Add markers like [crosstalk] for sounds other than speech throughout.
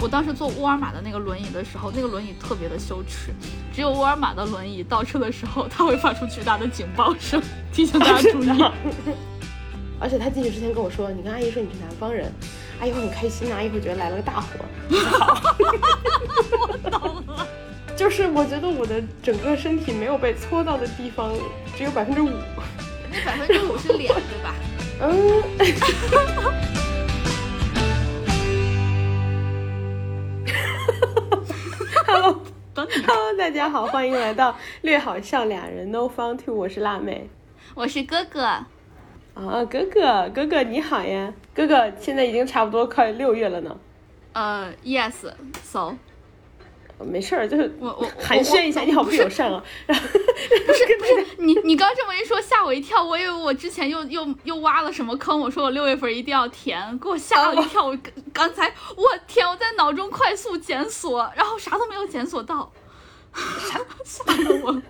我当时坐沃尔玛的那个轮椅的时候，那个轮椅特别的羞耻，只有沃尔玛的轮椅倒车的时候，它会发出巨大的警报声，提醒大家注意。[laughs] 而且他进去之前跟我说：“你跟阿姨说你是南方人，阿姨会很开心啊，阿姨会觉得来了个大活。”好，我懂了。就是我觉得我的整个身体没有被搓到的地方只有百分之五，那百分之五是脸对吧？嗯。[laughs] Hello，Hello，[laughs] 大家好，欢迎来到略好笑俩人 No Fun Two，我是辣妹，我是哥哥。啊，哥哥，哥哥你好呀，哥哥，现在已经差不多快六月了呢。呃，Yes，So。没事儿，就是我我 [laughs] 寒暄一下，你好不友善啊。不是 [laughs] 不是，你你刚这么一说，吓我一跳，我以为我之前又又又挖了什么坑。我说我六月份一定要填，给我吓了一跳。我刚才我天，我在脑中快速检索，然后啥都没有检索到。[laughs] 吓死我！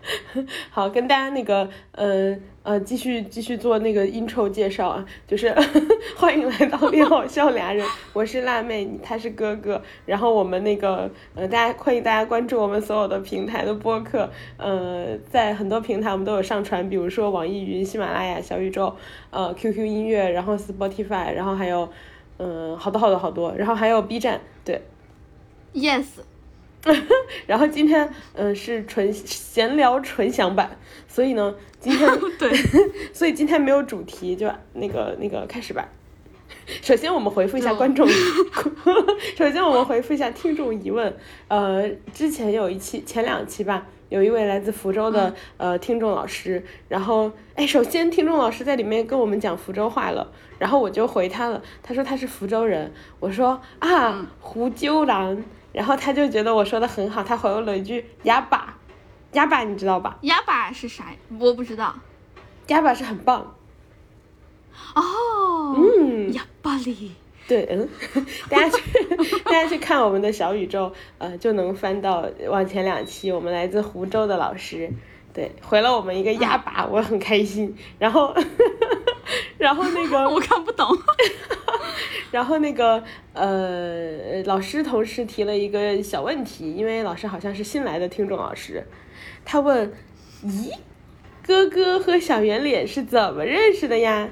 好，跟大家那个，呃呃，继续继续做那个 intro 介绍啊，就是 [laughs] 欢迎来到 [laughs] 恋好笑俩人，我是辣妹，他是哥哥，然后我们那个，呃，大家欢迎大家关注我们所有的平台的播客，呃，在很多平台我们都有上传，比如说网易云、喜马拉雅、小宇宙，呃，QQ 音乐，然后 Spotify，然后还有，嗯，好多好多好多，然后还有 B 站，对，Yes。[laughs] 然后今天，嗯，是纯闲聊纯享版，所以呢，今天 [laughs] 对，[laughs] 所以今天没有主题，就那个那个开始吧。[laughs] 首先我们回复一下观众，首先我们回复一下听众疑问。呃，之前有一期，前两期吧，有一位来自福州的呃听众老师，然后哎，首先听众老师在里面跟我们讲福州话了，然后我就回他了，他说他是福州人，我说啊，胡鸠兰。然后他就觉得我说的很好，他回我了一句“哑巴”，哑巴你知道吧？哑巴是啥？我不知道。哑巴是很棒。哦。嗯。哑巴里。对，嗯，大家去，大家去看我们的小宇宙，呃，就能翻到往前两期，我们来自湖州的老师，对，回了我们一个哑巴，我很开心。然后，[laughs] 然后那个 [laughs] 我看不懂。[laughs] 然后那个呃，老师同时提了一个小问题，因为老师好像是新来的听众老师，他问：咦，哥哥和小圆脸是怎么认识的呀？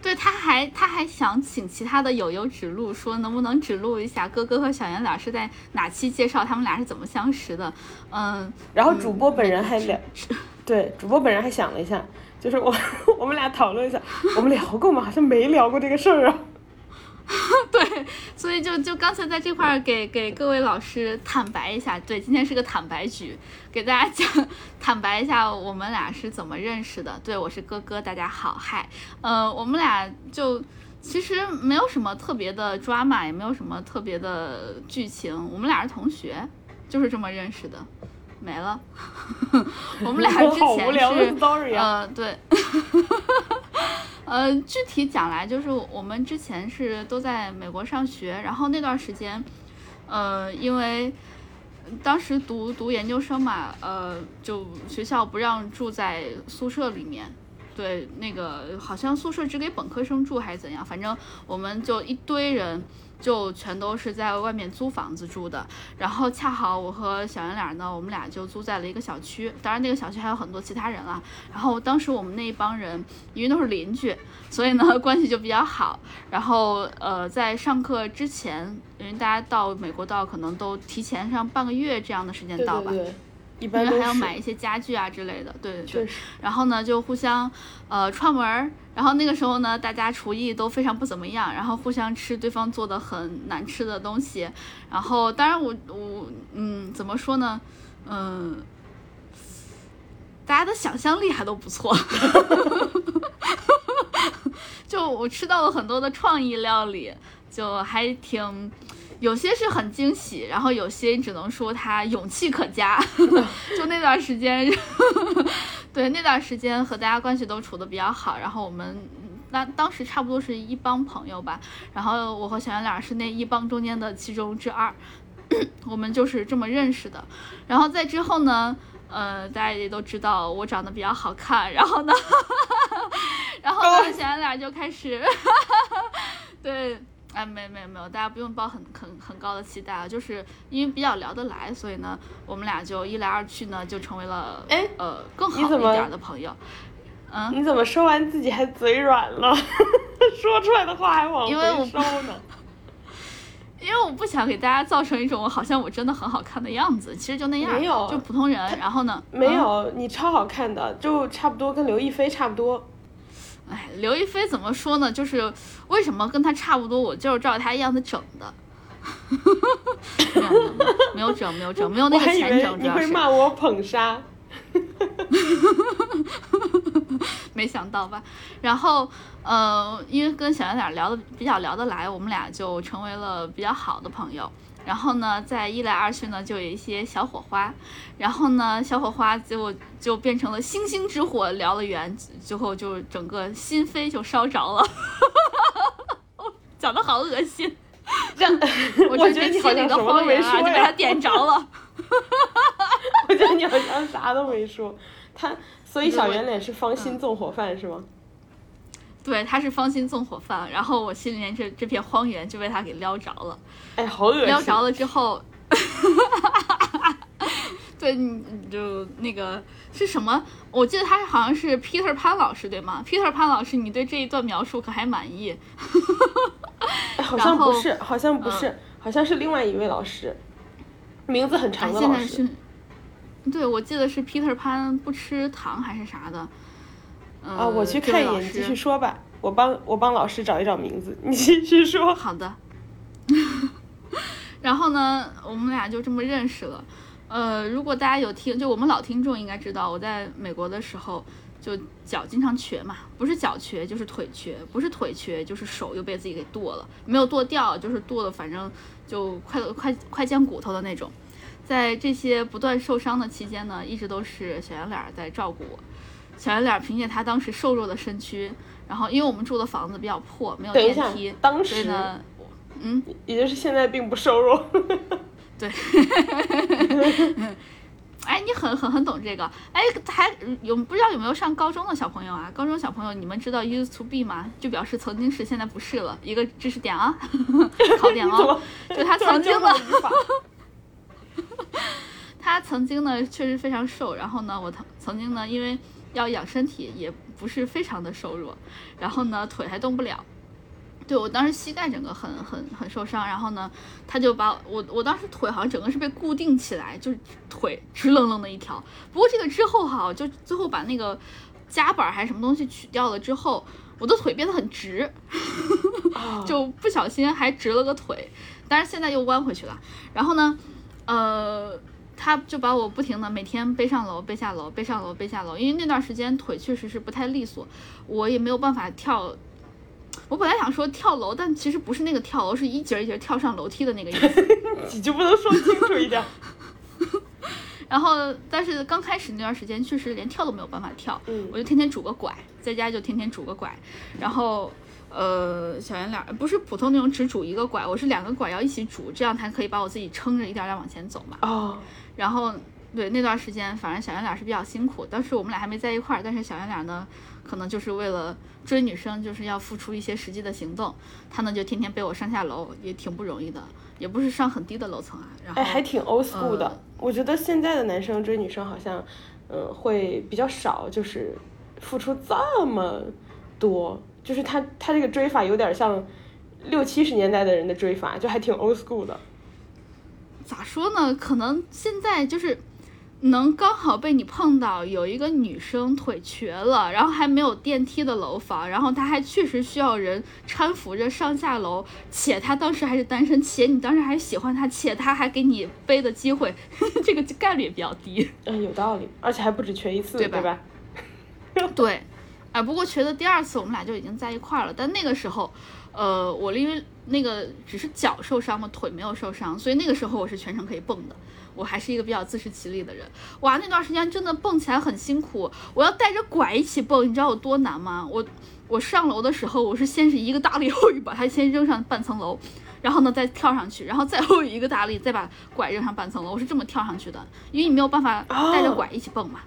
对，他还他还想请其他的友友指路，说能不能指路一下哥哥和小圆脸是在哪期介绍他们俩是怎么相识的？嗯，然后主播本人还聊，对，主播本人还想了一下。就是我，[laughs] 我们俩讨论一下，我们聊过吗？好像没聊过这个事儿啊。[laughs] 对，所以就就刚才在这块儿给给各位老师坦白一下，对，今天是个坦白局，给大家讲坦白一下我们俩是怎么认识的。对，我是哥哥，大家好，嗨，呃，我们俩就其实没有什么特别的 drama，也没有什么特别的剧情，我们俩是同学，就是这么认识的。没了，[laughs] 我们俩之前是呃对，[laughs] 呃具体讲来就是我们之前是都在美国上学，然后那段时间，呃因为当时读读研究生嘛，呃就学校不让住在宿舍里面，对那个好像宿舍只给本科生住还是怎样，反正我们就一堆人。就全都是在外面租房子住的，然后恰好我和小圆脸呢，我们俩就租在了一个小区，当然那个小区还有很多其他人啊。然后当时我们那一帮人，因为都是邻居，所以呢关系就比较好。然后呃，在上课之前，因为大家到美国到可能都提前上半个月这样的时间到吧。一般还要买一些家具啊之类的，对对对。然后呢，就互相呃串门儿。然后那个时候呢，大家厨艺都非常不怎么样，然后互相吃对方做的很难吃的东西。然后当然我我嗯怎么说呢，嗯，大家的想象力还都不错。[laughs] 就我吃到了很多的创意料理，就还挺。有些是很惊喜，然后有些只能说他勇气可嘉。[laughs] 就那段时间，[laughs] 对那段时间和大家关系都处的比较好，然后我们那当时差不多是一帮朋友吧，然后我和小圆脸是那一帮中间的其中之二，[coughs] 我们就是这么认识的。然后在之后呢，呃，大家也都知道我长得比较好看，然后呢，[laughs] 然后呢，小圆脸就开始，对。哎，没没没有，大家不用抱很很很高的期待啊，就是因为比较聊得来，所以呢，我们俩就一来二去呢，就成为了哎呃更好一点儿的朋友。嗯，你怎么说完自己还嘴软了？[laughs] 说出来的话还往回收呢。[laughs] 因为我不想给大家造成一种好像我真的很好看的样子，其实就那样，没有就普通人。然后呢，没嗯有，你超好看的，就差不多跟刘亦菲差不多。哎，刘亦菲怎么说呢？就是为什么跟她差不多，我就是照她样子整的。没有整，没有整，没有那个钱整，主为你会要是骂我捧杀。没想到吧？然后呃，因为跟小圆脸聊的比较聊得来，我们俩就成为了比较好的朋友。然后呢，在一来二去呢，就有一些小火花。然后呢，小火花结果就变成了星星之火，燎了原，最后就整个心扉就烧着了。[laughs] 讲的好恶心，[laughs] 这样，我觉得你好像的荒原什么都没说啊就被他。点着了。我觉得你好像啥都没说。他，所以小圆脸是芳嗯心纵火犯是吗？对，他是芳心纵火犯，然后我心里面这这片荒原就被他给撩着了。哎，好恶心。撩着了之后，[laughs] 对，你你就那个是什么？我记得他好像是 Peter 潘老师对吗？Peter 潘老师，你对这一段描述可还满意？哎好像然后不是，好像不是，好像是另外一位老师，名字很哎，长的老师。现在是，对，我记得是 Peter 潘不吃糖还是啥的。呃、啊，我去看一眼，你继续说吧。我帮我帮老师找一找名字，你继续说。好的。[laughs] 然后呢，我们俩就这么认识了。呃，如果大家有听，就我们老听众应该知道，我在美国的时候就脚经常瘸嘛，不是脚瘸就是腿瘸，不是腿瘸就是手又被自己给剁了，没有剁掉，就是剁了，反正就快快快见骨头的那种。在这些不断受伤的期间呢，一直都是小圆脸儿在照顾我。小圆脸儿凭借他当时瘦弱的身躯，然后因为我们住的房子比较破，没有电梯，，当时所以呢，嗯，也就是现在并不瘦弱。对 [laughs] 哎，你很很很懂这个。哎，还有不知道有没有上高中的小朋友啊？高中小朋友，你们知道 used to be 吗？就表示曾经是，现在不是了，一个知识点啊，[laughs] 考点哦。[laughs] 就他曾经教呢我，语法？他曾经呢确实非常瘦，然后呢，我曾曾经呢因为要养身体，也不是非常的瘦弱，然后呢腿还动不了。对我当时膝盖整个很很很受伤，然后呢，他就把我我当时腿好像整个是被固定起来，就是腿直愣愣的一条。不过这个之后哈，就最后把那个夹板还是什么东西取掉了之后，我的腿变得很直，[laughs] 啊就不小心还直了个腿，但是现在又弯回去了。然后呢，呃，他就把我不停的每天背上楼、背下楼、背上楼、背下楼，因为那段时间腿确实是不太利索，我也没有办法跳。我本来想说跳楼，但其实不是那个跳楼，是一节一节跳上楼梯的那个意思。[laughs] 你就不能说清楚一点？[laughs] 然后，但是刚开始那段时间确实连跳都没有办法跳，嗯我就天天拄个拐，在家就天天拄个拐，然后。呃，小圆脸儿不是普通那种只拄一个拐，我是两个拐要一起拄，这样才可以把我自己撑着一点点往前走嘛。哦，然后对那段时间，反正小圆脸是比较辛苦。当时我们俩还没在一块儿，但是小圆脸呢，可能就是为了追女生，就是要付出一些实际的行动。他呢就天天背我上下楼，也挺不容易的，也不是上很低的楼层啊。然后哎，还挺 old school 的。呃我觉得现在的男生追女生好像，嗯，会比较少，就是付出这么多。就是他他这个追法有点像六七十年代的人的追法，就还挺 old school 的。咋说呢？可能现在就是能刚好被你碰到有一个女生腿瘸了，然后还没有电梯的楼房，然后她还确实需要人搀扶着上下楼，且她当时还是单身，且你当时还喜欢她，且她还给你背的机会，[laughs] 这个概率也比较低。嗯，有道理，而且还不止瘸一次，对吧对吧？对，哎，不过瘸的第二次我们俩就已经在一块儿了，但那个时候，呃，我因为那个只是脚受伤嘛，腿没有受伤，所以那个时候我是全程可以蹦的。我还是一个比较自食其力的人，哇，那段时间真的蹦起来很辛苦，我要带着拐一起蹦，你知道有多难吗？我我上楼的时候，我是先是一个大力后语把它先扔上半层楼，然后呢再跳上去，然后再后一个大力再把拐扔上半层楼，我是这么跳上去的，因为你没有办法带着哦拐一起蹦嘛，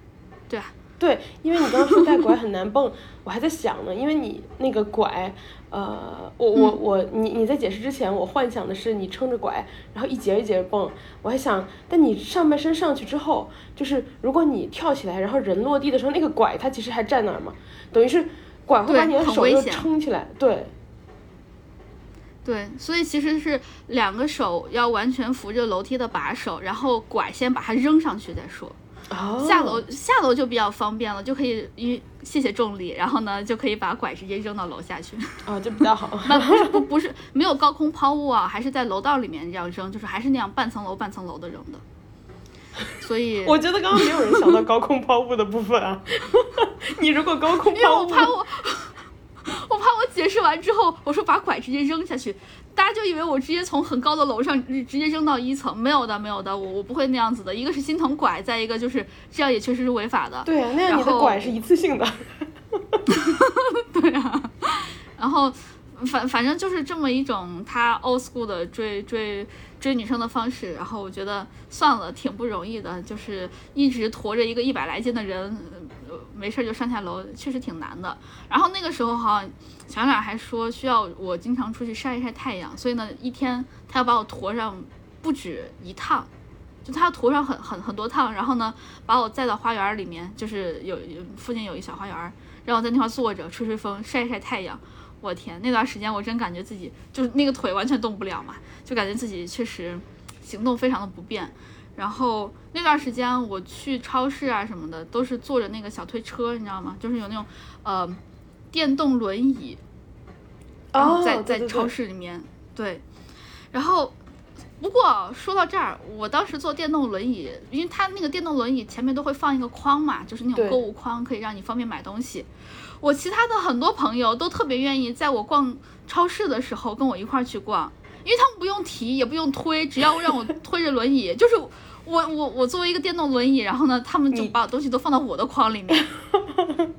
对吧？对，因为你刚刚说带拐很难蹦，我还在想呢，因为你那个拐，呃，我我我，你你在解释之前，我幻想的是你撑着拐，然后一节一节蹦，我还想，但你上半身上去之后，就是如果你跳起来，然后人落地的时候，那个拐它其实还站那儿嘛，等于是拐会把你的手又撑起来，对。对，所以其实是两个手要完全扶着楼梯的把手，然后拐先把它扔上去再说。哦。下楼下楼就比较方便了，就可以因谢谢重力，然后呢就可以把拐直接扔到楼下去。啊，就比较好。[laughs] 不是不不是没有高空抛物啊，还是在楼道里面这样扔，就是还是那样半层楼半层楼的扔的。所以 [laughs] 我觉得刚刚没有人想到高空抛物的部分啊。[laughs] 你如果高空抛物，我怕我。我怕我解释完之后，我说把拐直接扔下去，大家就以为我直接从很高的楼上直接扔到一层，没有的，没有的，我我不会那样子的。一个是心疼拐，再一个就是这样也确实是违法的。对啊，那样你的拐是一次性的。[laughs] 对啊，然后反反正就是这么一种他 old school 的追追追女生的方式，然后我觉得算了，挺不容易的，就是一直驮着一个一百来斤的人。没事就上下楼，确实挺难的。然后那个时候哈，小冉还说需要我经常出去晒一晒太阳，所以呢，一天他要把我驮上不止一趟，就他要驮上很很很多趟。然后呢，把我载到花园里面，就是有附近有一小花园，让我在那块坐着吹吹风，晒一晒太阳。我天，那段时间我真感觉自己就是那个腿完全动不了嘛，就感觉自己确实行动非常的不便。然后那段时间我去超市啊什么的，都是坐着那个小推车，你知道吗？就是有那种呃电动轮椅，然后在在超市里面对。然后不过说到这儿，我当时坐电动轮椅，因为它那个电动轮椅前面都会放一个筐嘛，就是那种购物筐，可以让你方便买东西。我其他的很多朋友都特别愿意在我逛超市的时候跟我一块儿去逛。因为他们不用提，也不用推，只要让我推着轮椅，[laughs] 就是我我我作为一个电动轮椅，然后呢，他们就把东西都放到我的筐里面。[laughs]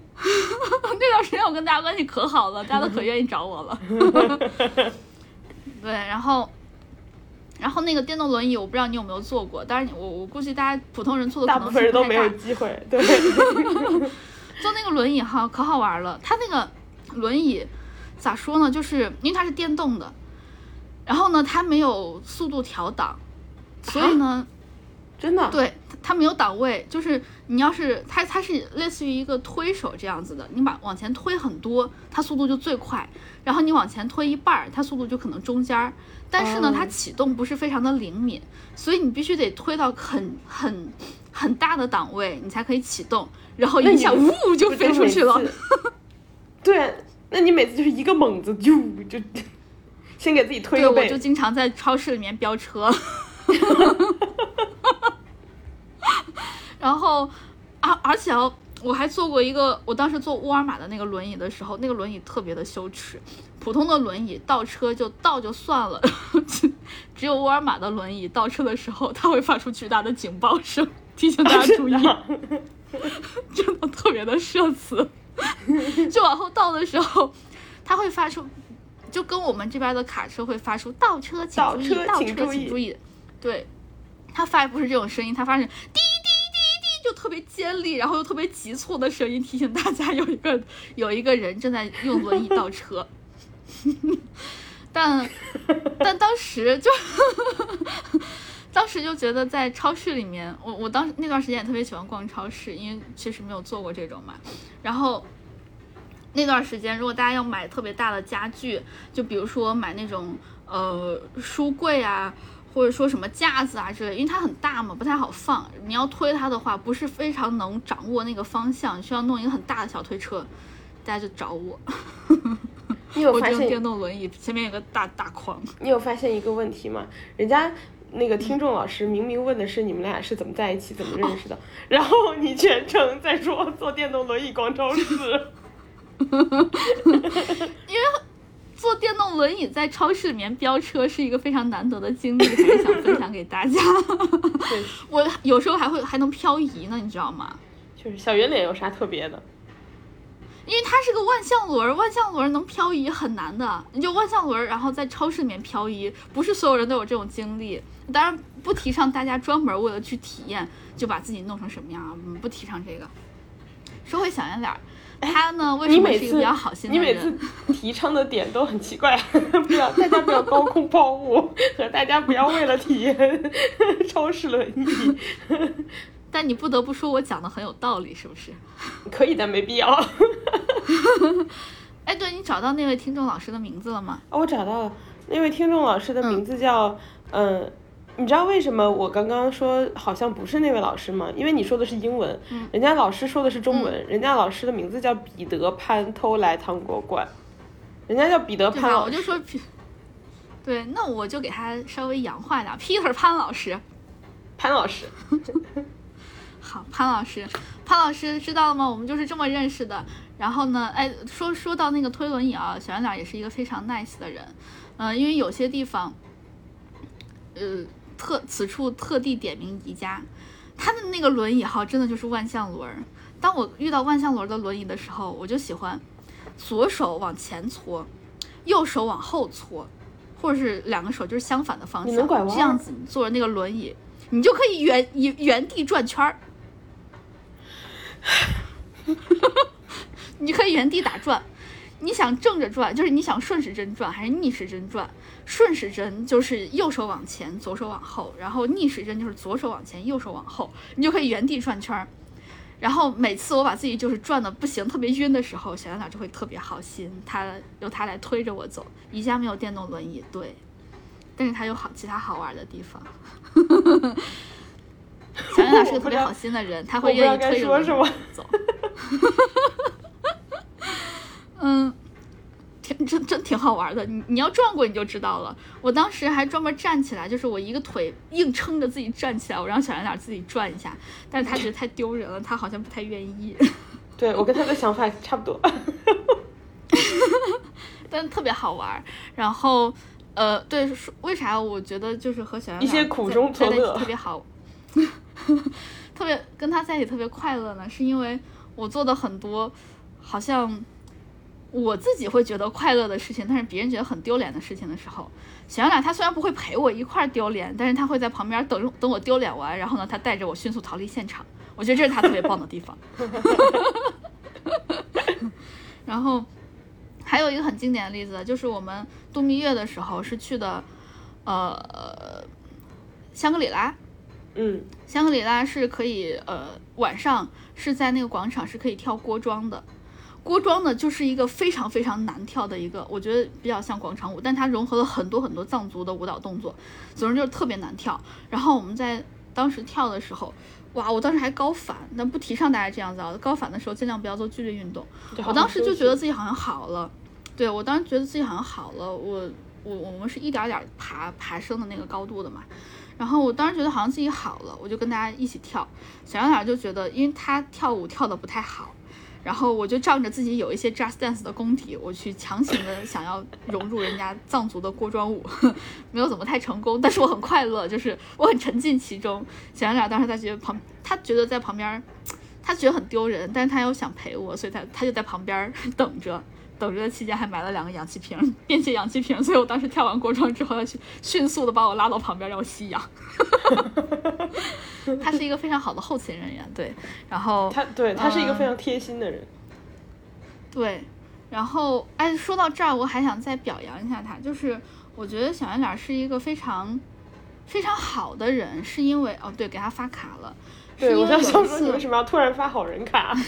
那段时间我跟大家关系可好了，大家都可愿意找我了。[laughs] 对，然后，然后那个电动轮椅，我不知道你有没有坐过，但是我我估计大家普通人坐的可能大部分人都没有机会。对，坐那个轮椅哈可好玩了，它那个轮椅咋说呢？就是因为它是电动的。然后呢，它没有速度调档，所以呢，真的，对，它没有档位，就是你要是它，它是类似于一个推手这样子的，你把往前推很多，它速度就最快，然后你往前推一半儿，它速度就可能中间儿，但是呢，它启动不是非常的灵敏，所以你必须得推到很很很大的档位，你才可以启动，然后一下呜就飞出去了。对，那你每次就是一个猛子就就。先给自己推个背，我就经常在超市里面飙车，然后，而而且哦，我还坐过一个，我当时坐沃尔玛的那个轮椅的时候，那个轮椅特别的羞耻，普通的轮椅倒车就倒就算了，[laughs] 只有沃尔玛的轮椅倒车的时候，它会发出巨大的警报声，提醒大家注意，真的特别的社死，[laughs] 就往后倒的时候，它会发出。就跟我们这边的卡车会发出倒车请注意，倒车请注意，对，它发不是这种声音，它发是滴滴滴滴，就特别尖利，然后又特别急促的声音，提醒大家有一个有一个人正在用轮椅倒车。但但当时就当时就觉得在超市里面，我我当时那段时间也特别喜欢逛超市，因为确实没有做过这种嘛，然后。那段时间，如果大家要买特别大的家具，就比如说买那种呃书柜啊，或者说什么架子啊之类，因为它很大嘛，不太好放。你要推它的话，不是非常能掌握那个方向，需要弄一个很大的小推车，大家就找我。你有 [laughs] 发现电动轮椅前面有个大大框？你有发现一个问题吗？人家那个听众老师明明问的是你们俩是怎么在一起、怎么认识的，[laughs] 然后你全程在说坐电动轮椅逛超市。[laughs] 因为坐电动轮椅在超市里面飙车是一个非常难得的经历，还是想分享给大家。[laughs] 我有时候还会还能漂移呢，你知道吗？就是小圆脸有啥特别的？因为它是个万向轮，万向轮能漂移很难的。你就万向轮，然后在超市里面漂移，不是所有人都有这种经历。当然不提倡大家专门为了去体验就把自己弄成什么样啊，不提倡这个。说回小圆脸儿，他呢为什么是一个比较好心的人？你每次提倡的点都很奇怪，[laughs] 不要大家不要高空抛物，和大家不要为了体验超市轮椅。[laughs] 但你不得不说，我讲的很有道理，是不是？可以，但没必要。[laughs] 哎，对你找到那位听众老师的名字了吗？哦，我找到了，那位听众老师的名字叫嗯。你知道为什么我刚刚说好像不是那位老师吗？因为你说的是英文，人家老师说的是中文，人家老师的名字叫彼得潘偷来糖果罐，人家叫彼得潘老师。我就说，对，那我就给他稍微洋化点，Peter [laughs] 潘老师，潘老师 [laughs] [laughs] 好，潘老师，潘老师知道了吗？我们就是这么认识的。然后呢，哎，说说到那个推轮椅啊，小圆脸也是一个非常 nice 的人，嗯，因为有些地方，呃。特此处特地点名宜家，他的那个轮椅哈，真的就是万向轮。当我遇到万向轮的轮椅的时候，我就喜欢左手往前搓，右手往后搓，或者是两个手就是相反的方向，这样子坐着那个轮椅，你就可以原原原地转圈儿，[laughs] 你可以原地打转。你想正着转，就是你想顺时针转还是逆时针转？顺时针就是右手往前，左手往后，然后逆时针就是左手往前，右手往后，你就可以原地转圈儿。然后每次我把自己就是转的不行，特别晕的时候，小圆脸就会特别好心，他由他来推着我走。宜家没有电动轮椅，对，但是他有好其他好玩的地方。小圆脸是个特别好心的人，他会愿意推着我走。[laughs] 嗯，挺真真挺好玩的。你你要转过你就知道了。我当时还专门站起来，就是我一个腿硬撑着自己站起来，我让小圆脸自己转一下。但是他觉得太丢人了，他好像不太愿意。[laughs] 对我跟他的想法差不多，[laughs] 但特别好玩。然后呃，对，为啥我觉得就是和小圆脸一些苦中作乐特别好，[laughs] 特别跟他在一起特别快乐呢？是因为我做的很多好像。我自己会觉得快乐的事情，但是别人觉得很丢脸的事情的时候，小圆脸他虽然不会陪我一块儿丢脸，但是他会在旁边等等我丢脸完，然后呢，他带着我迅速逃离现场。我觉得这是他特别棒的地方。[laughs] 然后还有一个很经典的例子，就是我们度蜜月的时候是去的，呃，香格里拉。嗯，香格里拉是可以，呃，晚上是在那个广场是可以跳锅庄的。锅庄呢，就是一个非常非常难跳的一个，我觉得比较像广场舞，但它融合了很多很多藏族的舞蹈动作，总之就是特别难跳。然后我们在当时跳的时候，哇，我当时还高反，但不提倡大家这样子啊。高反的时候尽量不要做剧烈运动。我当时就觉得自己好像好了，对我当时觉得自己好像好了。我我我们是一点点爬爬升的那个高度的嘛，然后我当时觉得好像自己好了，我就跟大家一起跳。小杨俩就觉得，因为他跳舞跳的不太好。然后我就仗着自己有一些 just dance 的功底，我去强行的想要融入人家藏族的锅庄舞，没有怎么太成功，但是我很快乐，就是我很沉浸其中。小杨俩当时在觉得旁，他觉得在旁边，他觉得很丢人，但是他又想陪我，所以他他就在旁边 [laughs] 等着。等着的期间还买了两个氧气瓶，便携氧气瓶，所以我当时跳完锅庄之后，他迅迅速的把我拉到旁边让我吸氧。[laughs] 他是一个非常好的后勤人员，对，然后他对他是一个非常贴心的人，对，然后哎，说到这儿，我还想再表扬一下他，就是我觉得小圆脸是一个非常非常好的人，是因为哦，对，给他发卡了，对我在想说你为什么要突然发好人卡？[laughs]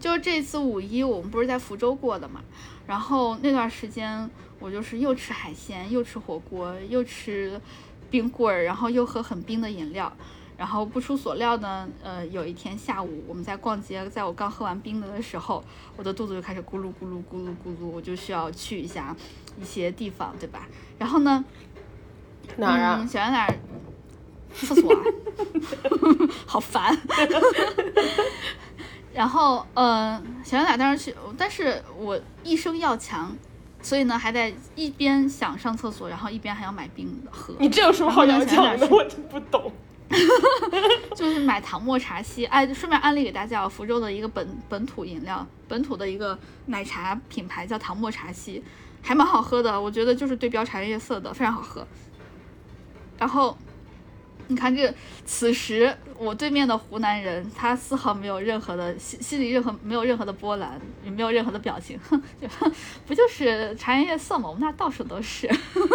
就是这次五一，我们不是在福州过的嘛，然后那段时间我就是又吃海鲜，又吃火锅，又吃冰棍儿，然后又喝很冰的饮料，然后不出所料呢，呃，有一天下午我们在逛街，在我刚喝完冰的的时候，我的肚子就开始咕噜咕噜咕噜咕噜，我就需要去一下一些地方，对吧？然后呢，哪儿啊？小圆脸，厕所，[laughs] [laughs] 好烦。然后，呃，小圆脸当时去，但是我一生要强，所以呢，还在一边想上厕所，然后一边还要买冰喝。你这有什么好要强的？我真不懂。[laughs] 就是买糖沫茶西，哎，顺便安利给大家，福州的一个本本土饮料，本土的一个奶茶品牌叫糖沫茶西，还蛮好喝的，我觉得就是对标茶颜悦色的，非常好喝。然后。你看这，此时我对面的湖南人，他丝毫没有任何的心心里任何没有任何的波澜，也没有任何的表情，[laughs] 哼，不就是茶颜悦色吗？我们那到处都是。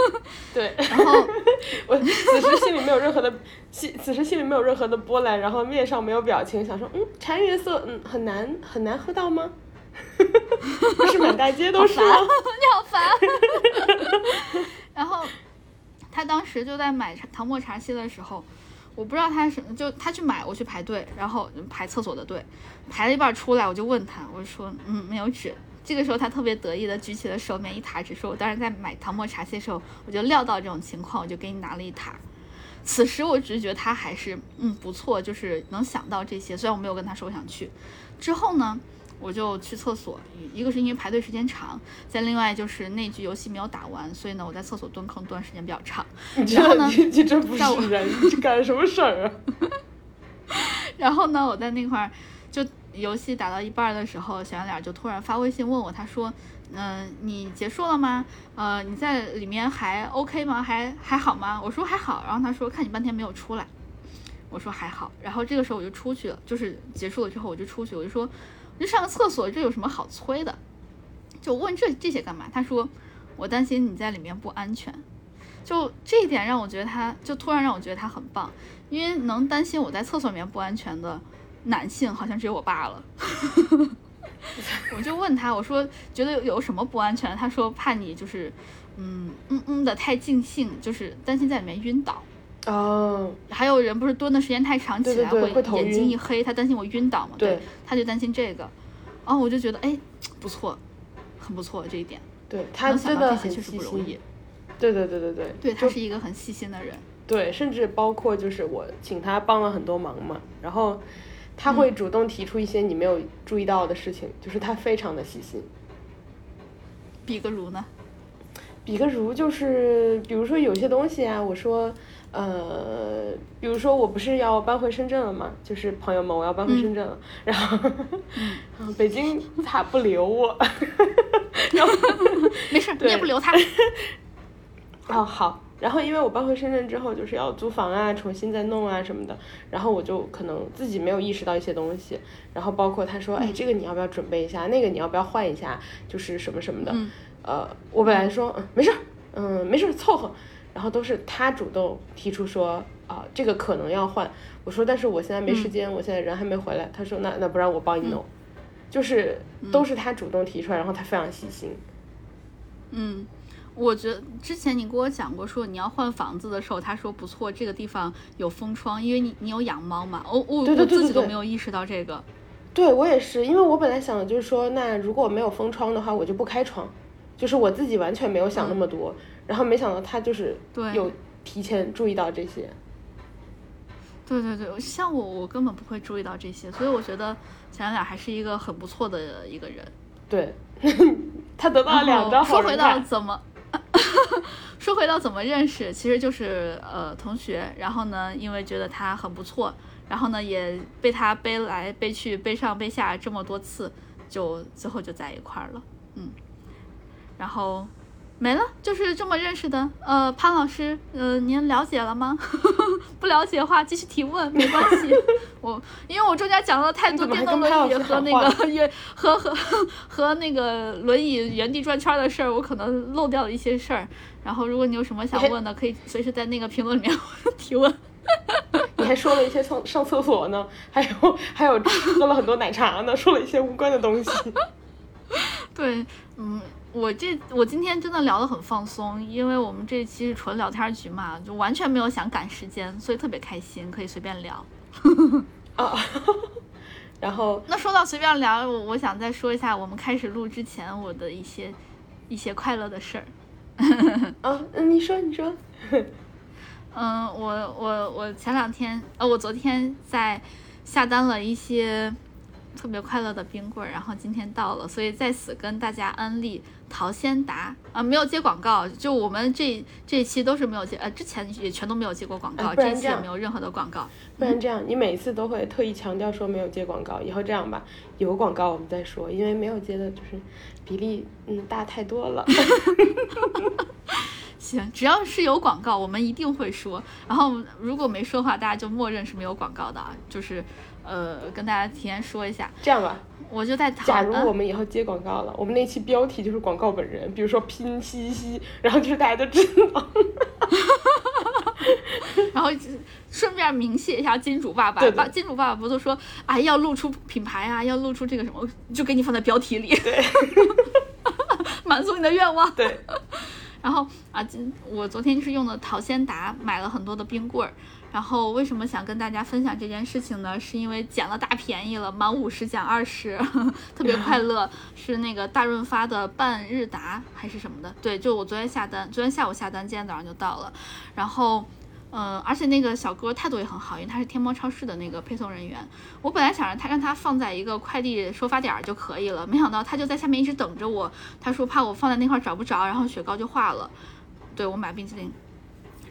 [laughs] 对，然后 [laughs] 我此时心里没有任何的心，此时心里没有任何的波澜，然后面上没有表情，想说，嗯，茶颜悦色，嗯，很难很难喝到吗？不是满大街都是吗？你好烦。然后。他当时就在买唐末茶歇的时候，我不知道他是就他去买，我去排队，然后排厕所的队，排了一半出来，我就问他，我说嗯没有纸。这个时候他特别得意的举起了手面一沓纸，说我当时在买唐末茶歇的时候，我就料到这种情况，我就给你拿了一沓。此时我只是觉得他还是嗯不错，就是能想到这些，虽然我没有跟他说我想去。之后呢？我就去厕所，一个是因为排队时间长，再另外就是那局游戏没有打完，所以呢我在厕所蹲坑蹲时间比较长。然后呢，你这不是人，你干什么事儿啊？[laughs] 然后呢，我在那块儿就游戏打到一半的时候，小圆脸就突然发微信问我，他说：“嗯，你结束了吗？呃，你在里面还 OK 吗？还还好吗？”我说还好。然后他说：“看你半天没有出来。”我说还好。然后这个时候我就出去了，就是结束了之后我就出去，我就说。就上个厕所，这有什么好催的？就问这这些干嘛？他说我担心你在里面不安全。就这一点让我觉得他，就突然让我觉得他很棒，因为能担心我在厕所里面不安全的男性好像只有我爸了。[laughs] 我就问他，我说觉得有什么不安全？他说怕你就是嗯嗯嗯的太尽兴，就是担心在里面晕倒。哦，还有人不是蹲的时间太长，起来会眼睛一黑，他担心我晕倒嘛？对，他就担心这个。哦，我就觉得哎，不错，很不错这一点。对他真的很细心。对对对对对。对他是一个很细心的人。对，甚至包括就是我请他帮了很多忙嘛，然后他会主动提出一些你没有注意到的事情，就是他非常的细心。比个如呢？比个如就是，比如说有些东西啊，我说。呃，比如说我不是要搬回深圳了嘛，就是朋友们，我要搬回深圳了，然后北京他不留我，然后 [laughs] 没事，你也不留他。哦好，然后因为我搬回深圳之后就是要租房啊，重新再弄啊什么的，然后我就可能自己没有意识到一些东西，然后包括他说，哎，这个你要不要准备一下，那个你要不要换一下，就是什么什么的，呃，我本来说嗯没事，嗯没事凑合。然后都是他主动提出说啊，这个可能要换。我说，但是我现在没时间，我现在人还没回来。他说，那那不然我帮你弄，就是都是他主动提出来，然后他非常细心。嗯，我觉得之前你跟我讲过，说你要换房子的时候，他说不错，这个地方有封窗，因为你你有养猫嘛。我我我自己都没有意识到这个。对我也是，因为我本来想的就是说，那如果没有封窗的话，我就不开窗，就是我自己完全没有想那么多。然后没想到他就是有提前注意到这些，对对对，像我我根本不会注意到这些，所以我觉得咱俩还是一个很不错的一个人。对，[laughs] 他得到了两张说回到怎么，[laughs] 说回到怎么认识，其实就是呃同学，然后呢，因为觉得他很不错，然后呢也被他背来背去背上背下这么多次，就最后就在一块儿了，嗯，然后。没了，就是这么认识的。呃，潘老师，呃，您了解了吗？[laughs] 不了解的话，继续提问，没关系。[laughs] 我因为我中间讲了太多电动轮椅和那个原 [laughs] 和和和那个轮椅原地转圈的事儿，我可能漏掉了一些事儿。然后，如果你有什么想问的，可以随时在那个评论里面提问。你还说了一些上上厕所呢，还有还有喝了很多奶茶呢，说了一些无关的东西。对，嗯。我这我今天真的聊得很放松，因为我们这期是纯聊天局嘛，就完全没有想赶时间，所以特别开心，可以随便聊。啊，[laughs] 然后那说到随便聊，我我想再说一下我们开始录之前我的一些一些快乐的事儿。[laughs] 啊，嗯，你说你说。嗯，我我我前两天呃，我昨天在下单了一些特别快乐的冰棍儿，然后今天到了，所以在此跟大家安利。陶先达啊，没有接广告，就我们这这一期都是没有接，呃，之前也全都没有接过广告，这一期也没有任何的广告。不然这样，你每次都会特意强调说没有接广告，以后这样吧，有广告我们再说，因为没有接的就是比例嗯大太多了。[laughs] 行，只要是有广告，我们一定会说。然后如果没说的话，大家就默认是没有广告的啊。就是呃，跟大家提前说一下。这样吧，我就在假如我们以后接广告了，我们那期标题就是广告本人，比如说拼夕夕，然后就是大家都知道。[laughs] 然后顺便明谢一下金主爸爸，把金主爸爸不都说啊要露出品牌啊，要露出这个什么，就给你放在标题里，对，[laughs] 满足你的愿望。对。[laughs] 然后啊，今我昨天是用的淘鲜达买了很多的冰棍儿。然后为什么想跟大家分享这件事情呢？是因为捡了大便宜了，满五十减二十，[laughs] 特别快乐。是那个大润发的半日达还是什么的？对，就我昨天下单，昨天下午下单，今天早上就到了。然后，嗯，而且那个小哥态度也很好，因为他是天猫超市的那个配送人员。我本来想让他让他放在一个快递收发点就可以了，没想到他就在下面一直等着我。他说怕我放在那块找不着，然后雪糕就化了。对我买冰淇淋。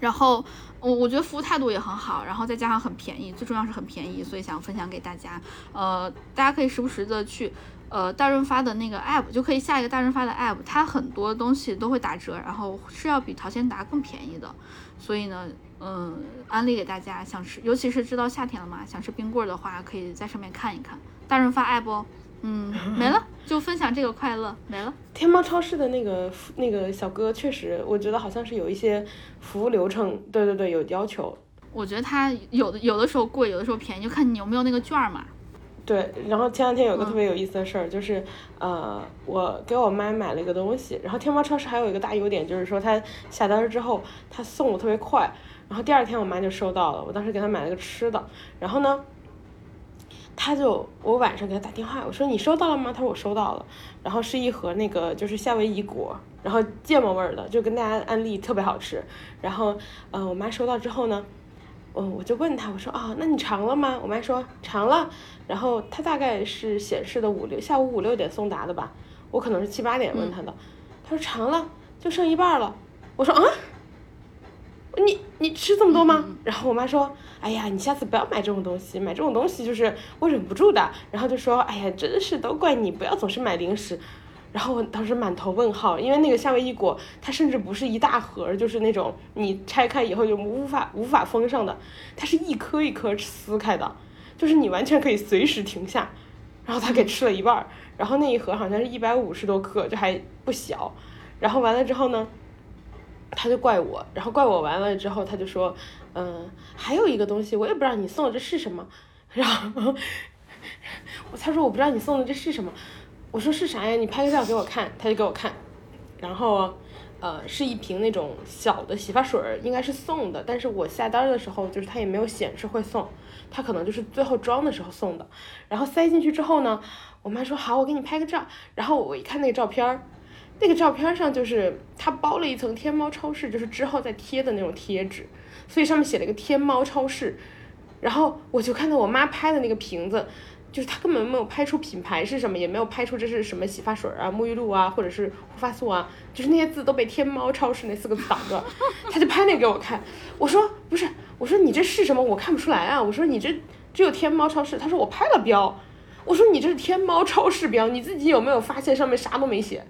然后我我觉得服务态度也很好，然后再加上很便宜，最重要是很便宜，所以想分享给大家。呃，大家可以时不时的去呃大润发的那个 app，就可以下一个大润发的 app，它很多东西都会打折，然后是要比淘鲜达更便宜的。所以呢，嗯，安利给大家，想吃，尤其是知道夏天了嘛，想吃冰棍的话，可以在上面看一看大润发 app 哦。嗯，没了，就分享这个快乐，没了。天猫超市的那个那个小哥确实，我觉得好像是有一些服务流程，对对对，有要求。我觉得他有的有的时候贵，有的时候便宜，就看你有没有那个券嘛。对，然后前两天有个特别有意思的事儿，就是呃，我给我妈买了一个东西，然后天猫超市还有一个大优点，就是说它下单之后它送的特别快，然后第二天我妈就收到了，我当时给她买了个吃的，然后呢。他就我晚上给他打电话，我说你收到了吗？他说我收到了，然后是一盒那个就是夏威夷果，然后芥末味儿的，就跟大家安利特别好吃。然后嗯，我妈收到之后呢，嗯，我就问他，我说啊，那你尝了吗？我妈说尝了。然后他大概是显示的五六下午五六点送达的吧，我可能是七八点问他的，他说尝了，就剩一半了。我说啊。你你吃这么多吗？然后我妈说，哎呀，你下次不要买这种东西，买这种东西就是我忍不住的。然后就说，哎呀，真是都怪你，不要总是买零食。然后我当时满头问号，因为那个夏威夷果，它甚至不是一大盒，就是那种你拆开以后就无法无法封上的，它是一颗一颗撕开的，就是你完全可以随时停下。然后他给吃了一半，然后那一盒好像是一百五十多克，就还不小。然后完了之后呢？他就怪我，然后怪我完了之后，他就说，嗯，还有一个东西，我也不知道你送的这是什么。[laughs] 然后，他说我不知道你送的这是什么，我说是啥呀？你拍个照给我看。他就给我看，然后，呃，是一瓶那种小的洗发水，应该是送的，但是我下单的时候就是他也没有显示会送，他可能就是最后装的时候送的。然后塞进去之后呢，我妈说好，我给你拍个照。然后我一看那个照片儿。那个照片上就是他包了一层天猫超市，就是之后再贴的那种贴纸，所以上面写了一个天猫超市。然后我就看到我妈拍的那个瓶子，就是她根本没有拍出品牌是什么，也没有拍出这是什么洗发水啊、沐浴露啊，或者是护发素啊，就是那些字都被天猫超市那四个字挡着。[laughs] 他就拍那个给我看，我说不是，我说你这是什么？我看不出来啊。我说你这只有天猫超市。他说我拍了标。我说你这是天猫超市标，你自己有没有发现上面啥都没写？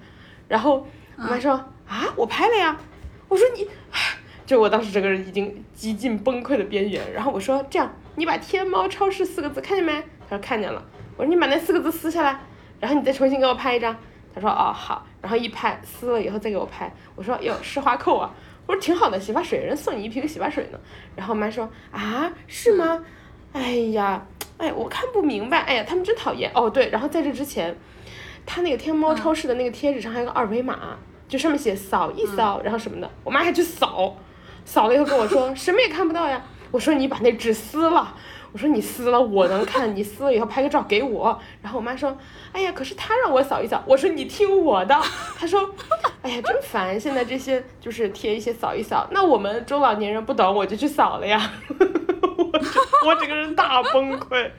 然后我妈说啊，我拍了呀。我说你，就我当时整个人已经几近崩溃的边缘。然后我说这样，你把天猫超市四个字看见没？他说看见了。我说你把那四个字撕下来，然后你再重新给我拍一张。他说哦好。然后一拍撕了以后再给我拍。我说哟施华蔻啊。我说挺好的洗发水，人送你一瓶洗发水呢。然后我妈说啊是吗？哎呀，哎我看不明白。哎呀他们真讨厌。哦对，然后在这之前。他那个天猫超市的那个贴纸上还有个二维码，就上面写扫一扫，然后什么的。我妈还去扫，扫了以后跟我说 [laughs] 什么也看不到呀。我说你把那纸撕了，我说你撕了我能看，你撕了以后拍个照给我。然后我妈说，哎呀，可是他让我扫一扫。我说你听我的。[laughs] 她说，哎呀，真烦，现在这些就是贴一些扫一扫，那我们中老年人不懂，我就去扫了呀。[laughs] 我我整个人大崩溃。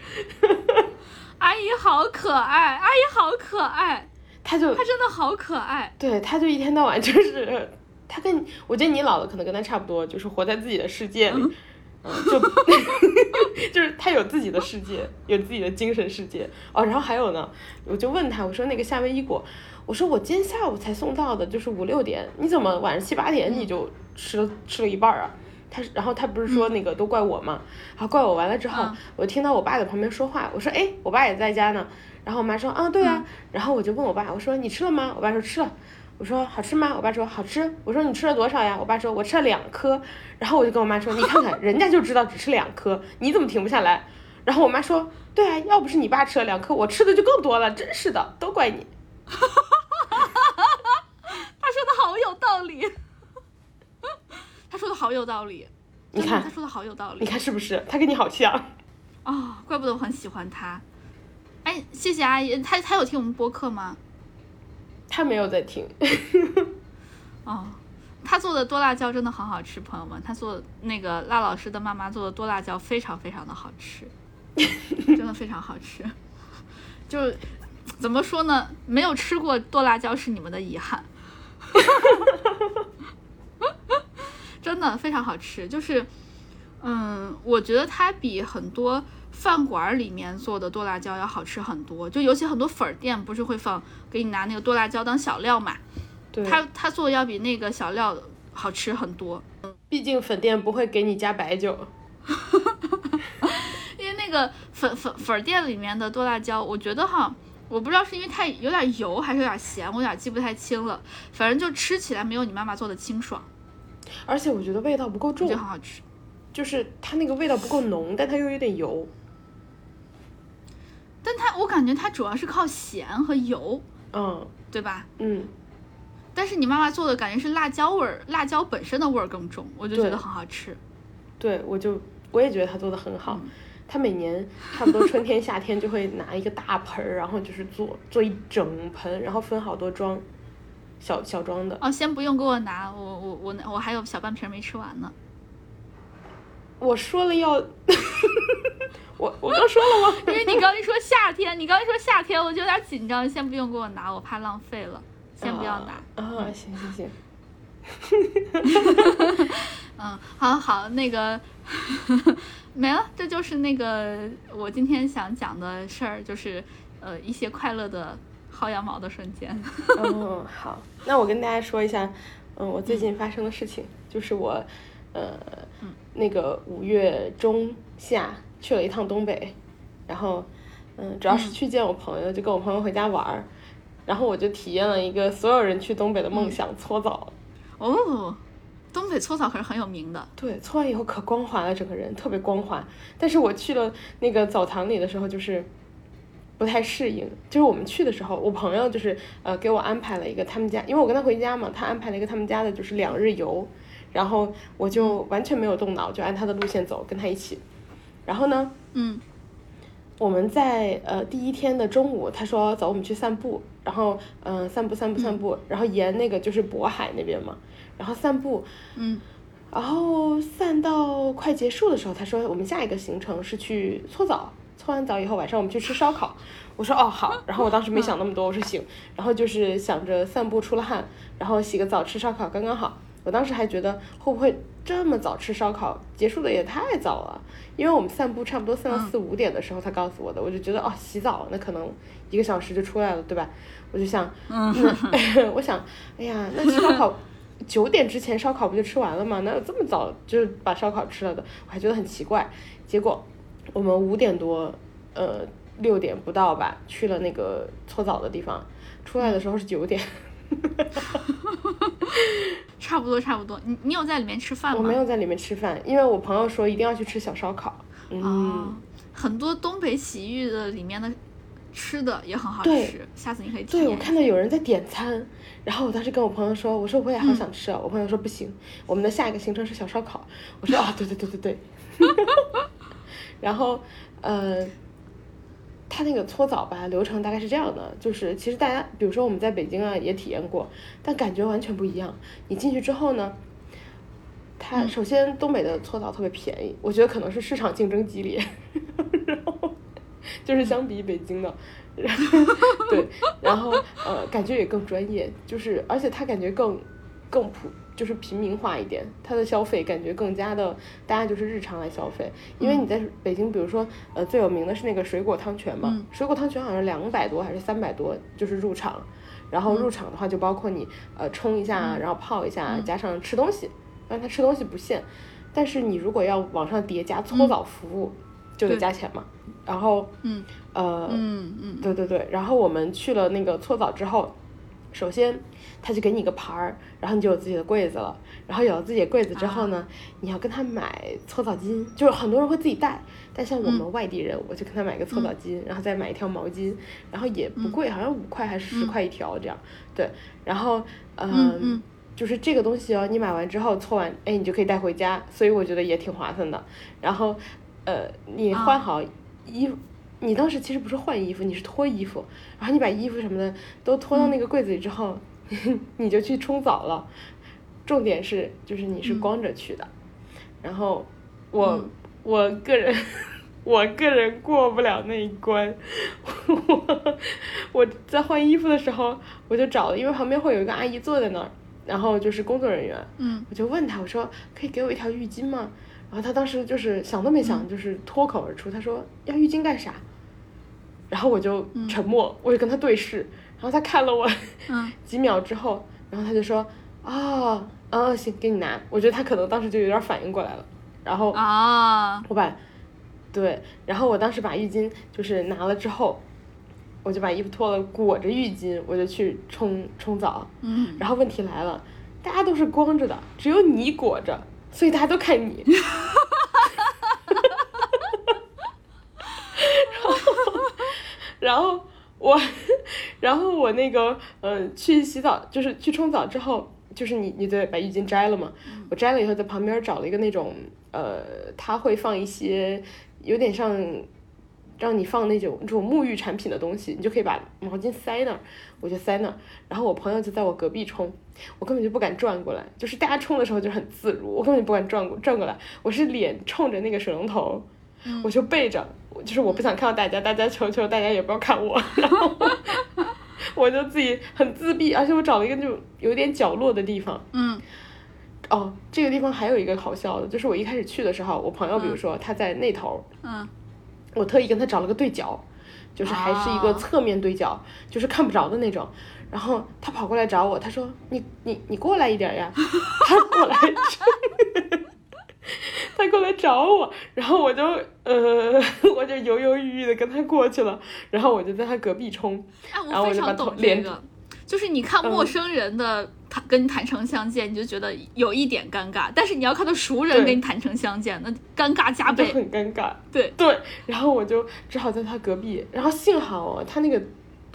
阿姨好可爱，阿姨好可爱，他就他真的好可爱，对，他就一天到晚就是，[laughs] 他跟我觉得你老了可能跟他差不多，就是活在自己的世界里，嗯，就 [laughs] 就是他有自己的世界，有自己的精神世界。哦。然后还有呢，我就问他，我说那个夏威夷果，我说我今天下午才送到的，就是五六点，你怎么晚上七八点你就吃了吃了一半啊？他然后他不是说那个都怪我吗？然后怪我完了之后，我听到我爸在旁边说话，我说哎，我爸也在家呢。然后我妈说啊对啊，然后我就问我爸，我说你吃了吗？我爸说吃了。我说好吃吗？我爸说好吃。我说你吃了多少呀？我爸说我吃了两颗。然后我就跟我妈说，你看看人家就知道只吃两颗，你怎么停不下来？然后我妈说，对啊，要不是你爸吃了两颗，我吃的就更多了，真是的，都怪你。[laughs] 他说的好有道理，他说的好有道理。你看他说的好有道理，你看是不是？他跟你好像。哦，怪不得我很喜欢他。哎，谢谢阿姨，他他有听我们播客吗？他没有在听，[laughs] 哦，他做的多辣椒真的很好吃，朋友们，他做那个辣老师的妈妈做的多辣椒非常非常的好吃，真的非常好吃，[laughs] 就怎么说呢？没有吃过剁辣椒是你们的遗憾，[laughs] 真的非常好吃，就是，嗯，我觉得它比很多。饭馆里面做的剁辣椒要好吃很多，就尤其很多粉儿店不是会放给你拿那个剁辣椒当小料嘛？对，他他做的要比那个小料好吃很多。毕竟粉店不会给你加白酒，[laughs] 因为那个粉粉粉店里面的剁辣椒，我觉得哈，我不知道是因为太有点油还是有点咸，我有点记不太清了。反正就吃起来没有你妈妈做的清爽，而且我觉得味道不够重，就很好吃，就是它那个味道不够浓，但它又有点油。但它，我感觉它主要是靠咸和油，嗯，对吧？嗯。但是你妈妈做的感觉是辣椒味儿，辣椒本身的味儿更重，我就觉得很好吃。对，我就我也觉得她做的很好。她每年差不多春天夏天就会拿一个大盆儿，然后就是做做一整盆，然后分好多装，小小装的。哦，先不用给我拿，我我我我还有小半瓶没吃完呢。我说了要，[laughs] 我我刚说了吗？[laughs] 因为你刚一说夏天，你刚一说夏天，我就有点紧张。先不用给我拿，我怕浪费了。先不要拿。啊，行行行。[laughs] 嗯，好好，那个没了，这就是那个我今天想讲的事儿，就是呃一些快乐的薅羊毛的瞬间。[laughs] 嗯，好，那我跟大家说一下，嗯，我最近发生的事情，就是我。呃，那个五月中下去了一趟东北，然后，嗯，主要是去见我朋友，就跟我朋友回家玩儿，然后我就体验了一个所有人去东北的梦想——搓澡。哦，东北搓澡可是很有名的。对，搓完以后可光滑了，整个人特别光滑。但是我去了那个澡堂里的时候，就是不太适应。就是我们去的时候，我朋友就是呃给我安排了一个他们家，因为我跟他回家嘛，他安排了一个他们家的，就是两日游。然后我就完全没有动脑，就按他的路线走，跟他一起。然后呢，嗯，我们在呃第一天的中午，他说走，我们去散步。然后嗯，散步散步散步，然后沿那个就是渤海那边嘛，然后散步，嗯，然后散到快结束的时候，他说我们下一个行程是去搓澡，搓完澡以后晚上我们去吃烧烤。我说哦好，[laughs] 然后我当时没想那么多，我说行，然后就是想着散步出了汗，然后洗个澡吃烧烤刚刚好。我当时还觉得会不会这么早吃烧烤，结束的也太早了，因为我们散步差不多散到四五点的时候，他告诉我的，我就觉得哦，洗澡那可能一个小时就出来了，对吧？我就想，嗯，[laughs] 我想，哎呀，那烧烤九点之前烧烤不就吃完了吗？哪有这么早就是把烧烤吃了的？我还觉得很奇怪。结果我们五点多，呃，六点不到吧，去了那个搓澡的地方，出来的时候是九点。[laughs] 差不多，差不多。你你有在里面吃饭吗？我没有在里面吃饭，因为我朋友说一定要去吃小烧烤。嗯，很多东北洗浴的里面的吃的也很好吃，下次你可以体验。对，我看到有人在点餐，然后我当时跟我朋友说，我说我也好想吃啊。我朋友说不行，我们的下一个行程是小烧烤。我说啊，[laughs] 对对对对对。[laughs] 然后呃。他那个搓澡吧，流程大概是这样的，就是其实大家，比如说我们在北京啊也体验过，但感觉完全不一样。你进去之后呢，他首先东北的搓澡特别便宜，我觉得可能是市场竞争激烈，[laughs] 然后就是相比北京的，然后对，然后呃感觉也更专业，就是而且他感觉更更普。就是平民化一点，它的消费感觉更加的，大家就是日常来消费。因为你在北京，比如说，呃，最有名的是那个水果汤泉嘛，水果汤泉好像两百多还是三百多，就是入场。然后入场的话就包括你呃冲一下，然后泡一下，加上吃东西，但它吃东西不限。但是你如果要往上叠加搓澡服务，就得加钱嘛。然后嗯。呃嗯嗯。对对对，然后我们去了那个搓澡之后，首先他就给你个牌儿，然后你就有自己的柜子了。然后有了自己的柜子之后呢，你要跟他买搓澡巾，就是很多人会自己带，但像我们外地人，我就跟他买个搓澡巾，然后再买一条毛巾，然后也不贵，好像五块还是十块一条这样。对，然后嗯就是这个东西哦，你买完之后搓完，哎，你就可以带回家，所以我觉得也挺划算的。然后，呃，你换好衣服，你当时其实不是换衣服，你是脱衣服，然后你把衣服什么的都脱到那个柜子里之后，[laughs] 你就去冲澡了。重点是，就是你是光着去的，然后我、嗯我个人。[laughs] 我个人过不了那一关，[laughs] 我我在换衣服的时候，我就找了，因为旁边会有一个阿姨坐在那儿，然后就是工作人员，嗯我就问他，我说可以给我一条浴巾吗？然后他当时就是想都没想，就是脱口而出，他说要浴巾干啥？然后我就沉默，我就跟他对视，然后他看了我嗯 [laughs] 几秒之后，然后他就说啊啊行，给你拿。我觉得他可能当时就有点反应过来了，然后啊我把对，然后我当时把浴巾就是拿了之后，我就把衣服脱了，裹着浴巾，我就去冲冲澡。嗯然后问题来了，大家都是光着的，只有你裹着，所以大家都看你。[laughs] 然后然后我，然后我那个呃去洗澡，就是去冲澡之后，就是你你得把浴巾摘了嘛。我摘了以后，在旁边找了一个那种呃，他会放一些有点像让你放那种这种沐浴产品的东西，你就可以把毛巾塞那儿，我就塞那儿。然后我朋友就在我隔壁冲，我根本就不敢转过来，就是大家冲的时候就很自如，我根本就不敢转过转过来，我是脸冲着那个水龙头，我就背着，就是我不想看到大家，大家求求大家也不要看我，[laughs] 然后我就自己很自闭，而且我找了一个那种有点角落的地方。嗯。哦，这个地方还有一个好笑的，就是我一开始去的时候，我朋友比如说他在那头，嗯。我特意跟他找了个对角，就是还是一个啊侧面对角，就是看不着的那种。然后他跑过来找我，他说：“你你你过来一点呀。”他过来，[laughs] [laughs] 他过来找我，然后我就呃，[laughs] 我就犹犹豫豫的跟他过去了，然后我就在他隔壁冲，哎，然后我就把头连懂这个，就是你看陌生人的他跟你坦诚相见，你就觉得有一点尴尬，但是你要看到熟人跟你坦诚相见，那尴尬加倍。很尴尬。对，对，然后我就只好在他隔壁，然后幸好哦，他那个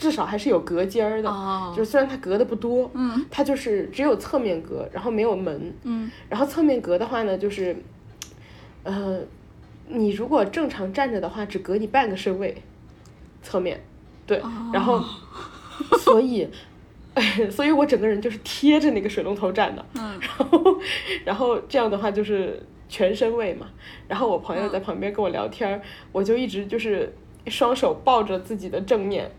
至少还是有隔间儿的，哦。就虽然它隔的不多，嗯。它就是只有侧面隔，然后没有门，嗯。然后侧面隔的话呢，就是，呃，你如果正常站着的话，只隔你半个身位，侧面，对，然后，所以，[laughs] 所以我整个人就是贴着那个水龙头站的，嗯。然后，然后这样的话就是全身位嘛。然后我朋友在旁边跟我聊天儿，我就一直就是双手抱着自己的正面，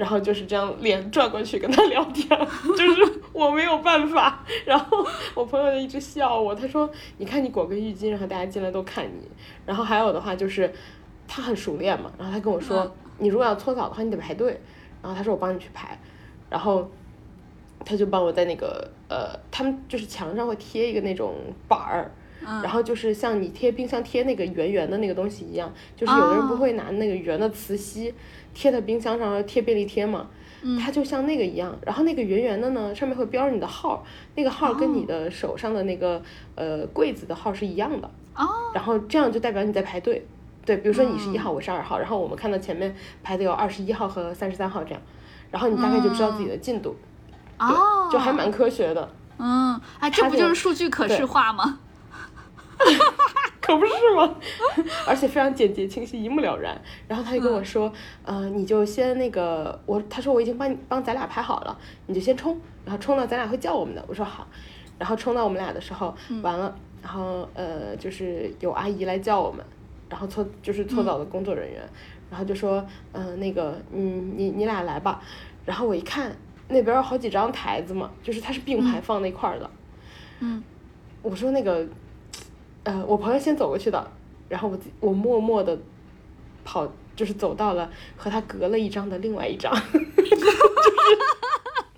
然后就是这样脸转过去跟他聊天，[laughs] 就是我没有办法。然后我朋友就一直笑我，他说：“你看你裹个浴巾，然后大家进来都看你。”然后还有的话就是他很熟练嘛，然后他跟我说：“嗯你如果要搓澡的话，你得排队。”然后他说：“我帮你去排。”然后他就帮我在那个呃，他们就是墙上会贴一个那种板儿，嗯。然后就是像你贴冰箱贴那个圆圆的那个东西一样，就是有的人不会拿那个圆的磁吸贴在冰箱上，贴便利贴嘛，它就像那个一样，然后那个圆圆的呢，上面会标着你的号，那个号跟你的手上的那个呃柜子的号是一样的，哦。然后这样就代表你在排队。对，比如说你是一号，我是二号，然后我们看到前面排的有二十一号和三十三号这样，然后你大概就知道自己的进度，哦，就还蛮科学的。嗯，哎，这不就是数据可视化吗？[laughs] 可不是吗？而且非常简洁清晰，一目了然。然后他就跟我说，呃，你就先那个，我他说我已经帮你帮咱俩排好了，你就先冲，然后冲到咱俩会叫我们的。我说好，然后冲到我们俩的时候，完了，然后呃，就是有阿姨来叫我们，然后搓就是搓澡的工作人员，然后就说，嗯、那个，嗯，你你俩来吧。然后我一看，那边有好几张台子嘛，就是它是并排放那块儿的。嗯，我说那个，呃，我朋友先走过去的，然后我自我默默的跑，就是走到了和他隔了一张的另外一张，[laughs] 就是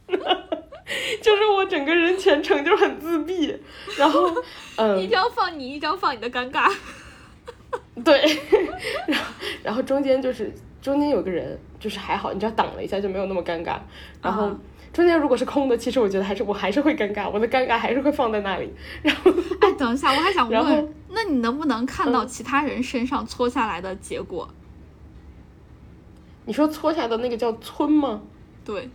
[laughs] 就是我整个人全程就很自闭，然后嗯，一张放你，一张放你的尴尬。对，[laughs] 然后然后中间就是中间有个人，就是还好，你知道挡了一下就没有那么尴尬。然后中间如果是空的，其实我觉得还是我还是会尴尬，我的尴尬还是会放在那里。然后哎，等一下，我还想 [laughs] 问，那你能不能看到其他人身上搓下来的结果？你说搓下的那个叫村吗？对，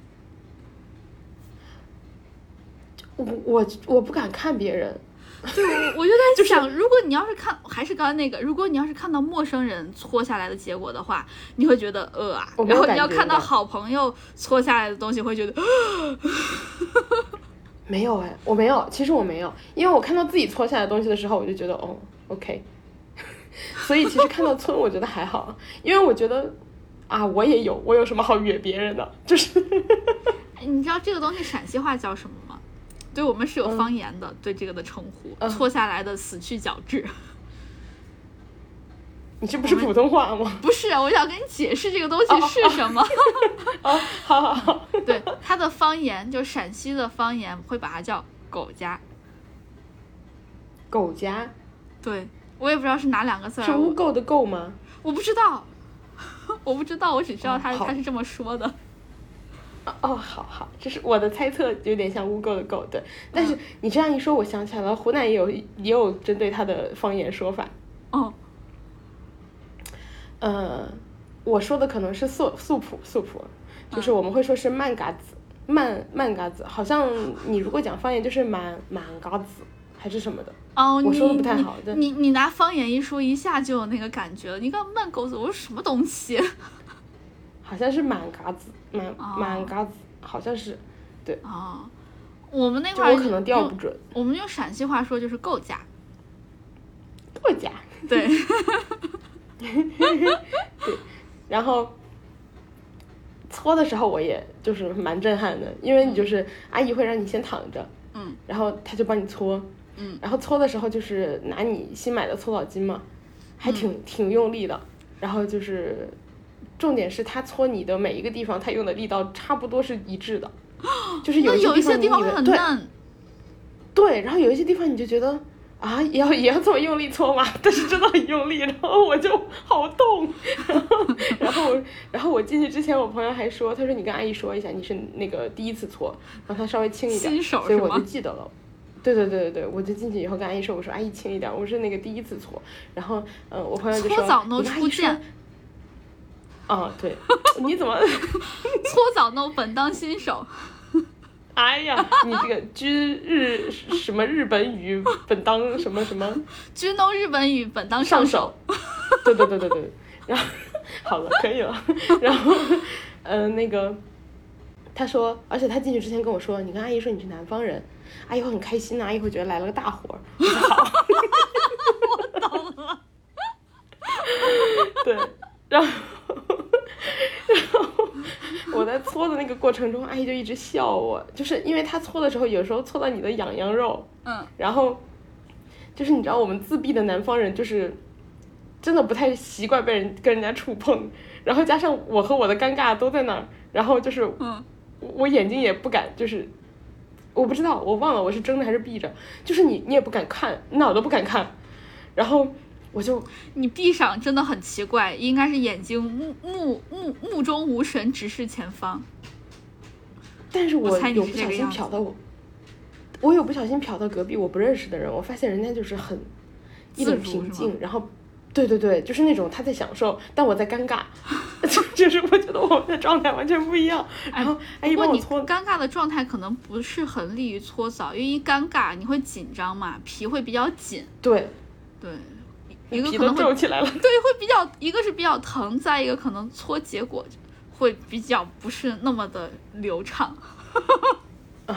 我我我不敢看别人，[laughs] 对，我我就在想，如果你要是看，还是刚刚那个，如果你要是看到陌生人搓下来的结果的话，你会觉得呃然后你要看到好朋友搓下来的东西，会觉得 [laughs] 没有哎，我没有，其实我没有，因为我看到自己搓下来的东西的时候，我就觉得哦，OK。[laughs] 所以其实看到村，我觉得还好，因为我觉得啊，我也有，我有什么好约别人的？就是哎你知道这个东西陕西话叫什么吗？对我们是有方言的，对这个的称呼，嗯搓下来的死去角质。[laughs] 你这不是普通话吗？不是，我想跟你解释这个东西是什么。[laughs] 哦，好好好，对，它的方言就陕西的方言会把它叫狗家。狗家对我也不知道是哪两个字是污垢的垢吗？我不知道，[laughs] 我不知道，我只知道他、哦他是这么说的。哦 [laughs] 哦，好好，这是我的猜测，有点像污垢的垢，对。但是你这样一说，我想起来了，湖南也有也有针对它的方言说法。哦，呃，我说的可能是素素普素普，就是我们会说是慢嘎子，慢慢嘎子，好像你如果讲方言就是满满嘎子还是什么的。哦，我说的不太好你你拿方言一说，一下就有那个感觉了。你看慢狗子，我说什么东西？好像是满嘎子，满哦。满嘎子，好像是，哦，我们那块儿就我可能调不准。我们用陕西话说就是够家。够夹，对，[laughs] 对然后搓的时候我也就是蛮震撼的，因为你就是阿姨会让你先躺着，嗯，然后她就帮你搓，嗯，然后搓的时候就是拿你新买的搓澡巾嘛，还挺、挺用力的，然后就是重点是他搓你的每一个地方，他用的力道差不多是一致的，[gasps] 就是那有一些地地方会很对嫩。对，然后有一些地方你就觉得啊，也要也要这么用力搓嘛，但是真的很用力，然后我就好痛，然后然后我然后我进去之前，我朋友还说，他说你跟阿姨说一下，你是那个第一次搓，让他稍微轻一点，新手所以我就记得了。对对对对对，我就进去以后跟阿姨说，我说阿姨轻一点，我是那个第一次搓，然后嗯，我朋友就说搓澡 no 你跟啊，对，[laughs] 你怎么？[laughs] 搓澡 no 本当新手。哎呀，你这个居日什么日本语本当什么什么 [laughs] 居 no 日本语本当上手。对对对对对，然后好了，可以了，然后嗯、呃那个他说，而且他进去之前跟我说，你跟阿姨说你是南方人，阿姨会很开心的，阿姨会觉得来了个大活儿，我说好，我懂了。对，然后 [laughs] 然后我在搓的那个过程中，阿姨就一直笑我，就是因为她搓的时候，有时候搓到你的痒痒肉，嗯，然后就是你知道我们自闭的南方人就是真的不太习惯被人跟人家触碰，然后加上我和我的尴尬都在那儿，然后就是嗯。我我眼睛也不敢，就是我不知道我忘了我是睁着还是闭着，就是你你也不敢看，你哪儿都不敢看，然后我就你闭上真的很奇怪，应该是眼睛目目目目中无神，直视前方。但是我有不小心瞟到我，我有不小心瞟到隔壁我不认识的人，我发现人家就是很一平静，然后对对对，就是那种他在享受，但我在尴尬，就 [laughs] 就是我觉得我们的状态完全不一样。然后阿姨不过你尴尬的状态可能不是很利于搓澡，因为一尴尬你会紧张嘛，皮会比较紧，对，对，一个可能会皱起来了。对会比较，一个是比较疼，再一个可能搓结果会比较不是那么的流畅。[laughs]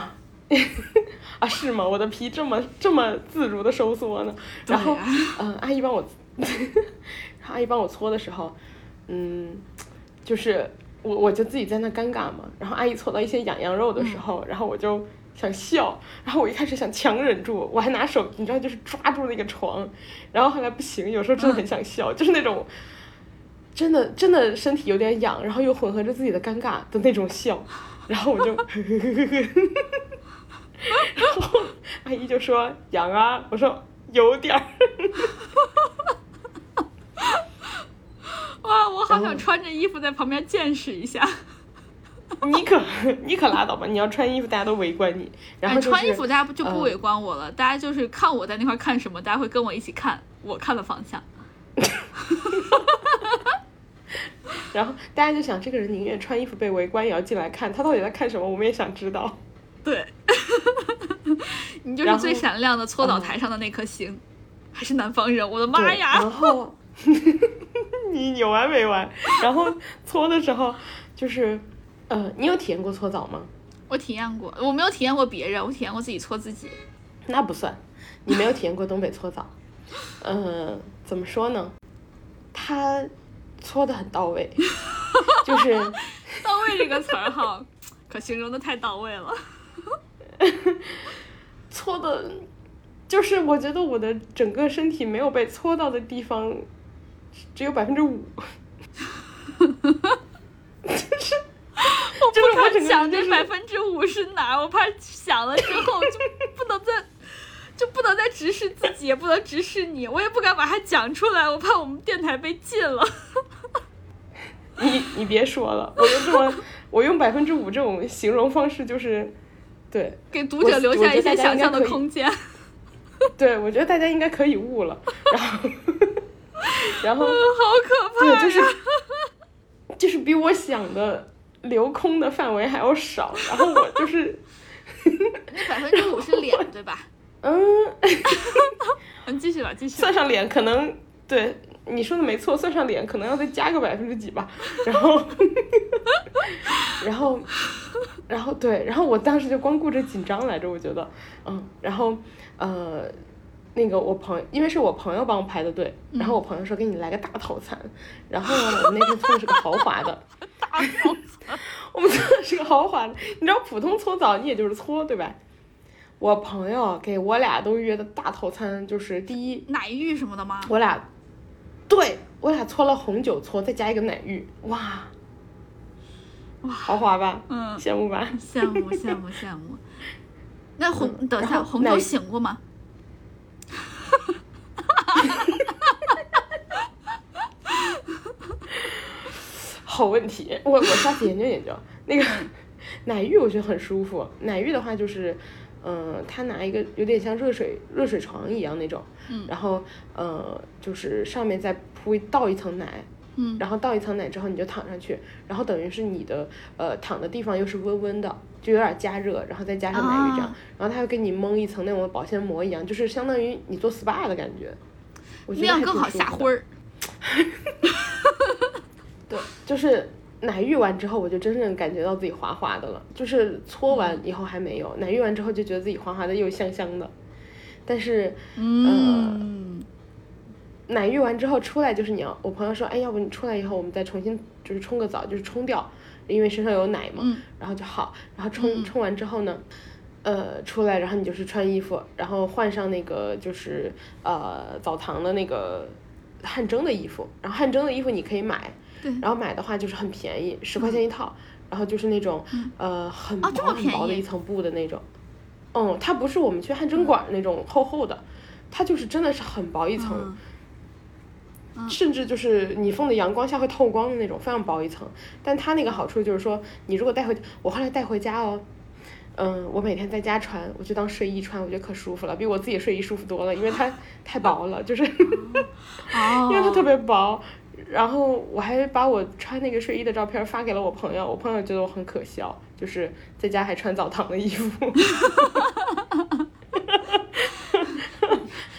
啊，是吗？我的皮这么这么自如的收缩呢？然后，对嗯、阿姨帮我，[laughs] 阿姨帮我搓的时候，嗯，就是我我就自己在那尴尬嘛。然后阿姨搓到一些痒痒肉的时候，然后我就想笑，然后我一开始想强忍住，我还拿手，你知道，就是抓住那个床，然后后来不行，有时候真的很想笑，就是那种。真的真的身体有点痒，然后又混合着自己的尴尬的那种笑，然后我就 [laughs] 然后阿姨就说痒啊，我说有点儿。[laughs] 哇，我好想穿着衣服在旁边见识一下。[laughs] 你可你可拉倒吧！你要穿衣服，大家都围观你。然后、就是、穿衣服，大家不就不呃围观我了？大家就是看我在那块看什么，大家会跟我一起看我看的方向。[laughs] 然后大家就想，这个人宁愿穿衣服被围观，也要进来看他到底在看什么，我们也想知道。[laughs] 对，你就是最闪亮的搓澡台上的那颗星，还是南方人，我的妈呀！然后你有完没完？然后搓的时候，就是呃，你有体验过搓澡吗？我体验过，我没有体验过别人，我体验过自己搓自己。那不算，你没有体验过东北搓澡。嗯、怎么说呢？他搓的很到位，就是 [laughs] 到位这个词儿哈，可形容的太到位了。[laughs] 搓的，就是我觉得我的整个身体没有被搓到的地方只有百分之五，就 [laughs] 是 [laughs] 我不敢想个人就是这百分之五是哪，我怕想了之后就不能再。就不能再直视自己，也不能直视你，我也不敢把它讲出来，我怕我们电台被禁了。[laughs] 你你别说了，我用这么我用百分之五这种形容方式，就是对给读者留下一些想象的空间。对，我觉得大家应该可以悟了。然后 [laughs] 然后好可怕呀！对，就是就是比我想的留空的范围还要少。然后我就是 [laughs] 那百分之五是脸对吧？[laughs] 嗯，嗯，继续吧，继续。算上脸可能对你说的没错，算上脸可能要再加个百分之几吧。然后 [laughs] 然后然后对，然后我当时就光顾着紧张来着，我觉得嗯，然后呃。那个我朋友，因为是我朋友帮我排的队，然后我朋友说给你来个大套餐，然后呢，我们那天搓的是个豪华的，[laughs] 我们搓的是个豪华的，你知道普通搓澡你也就是搓对吧？我朋友给我俩都约的大套餐就是第一，奶浴什么的吗？我俩，对我俩搓了红酒搓，再加一个奶浴，哇，哇，豪华吧？嗯，羡慕吧？羡慕羡慕羡慕。那红，嗯等一下，红酒醒过吗？好问题，[laughs] 我我下次研究研究。那个奶浴我觉得很舒服，奶浴的话就是，嗯、他拿一个有点像热水热水床一样那种，嗯然后呃就是上面再铺倒一层奶，嗯然后倒一层奶之后你就躺上去，然后等于是你的呃躺的地方又是温温的，就有点加热，然后再加上奶浴这样，啊然后他又给你蒙一层那种保鲜膜一样，就是相当于你做 SPA 的感觉。我觉得还那样更好下灰儿。[laughs] 对，就是奶浴完之后，我就真正感觉到自己滑滑的了。就是搓完以后还没有，奶浴完之后就觉得自己滑滑的又香香的。但是嗯，奶浴完之后出来就是你要，我朋友说，哎，要不你出来以后我们再重新就是冲个澡，就是冲掉，因为身上有奶嘛，嗯然后就好。然后冲嗯冲完之后呢，呃，出来然后你就是穿衣服，然后换上那个就是呃澡堂的那个汗蒸的衣服，然后汗蒸的衣服你可以买，对。然后买的话就是很便宜，十块钱一套，然后就是那种呃很啊这么薄很薄的一层布的那种，嗯，它不是我们去汗蒸馆那种厚厚的，它就是真的是很薄一层。嗯。甚至就是你放在阳光下会透光的那种，非常薄一层。但它那个好处就是说，你如果带回，我后来带回家哦，嗯，我每天在家穿，我就当睡衣穿，我觉得可舒服了，比我自己睡衣舒服多了，因为它 [laughs] 太薄了，就是哦，[laughs] 因为它特别薄。然后我还把我穿那个睡衣的照片发给了我朋友，我朋友觉得我很可笑，就是在家还穿澡堂的衣服。[laughs]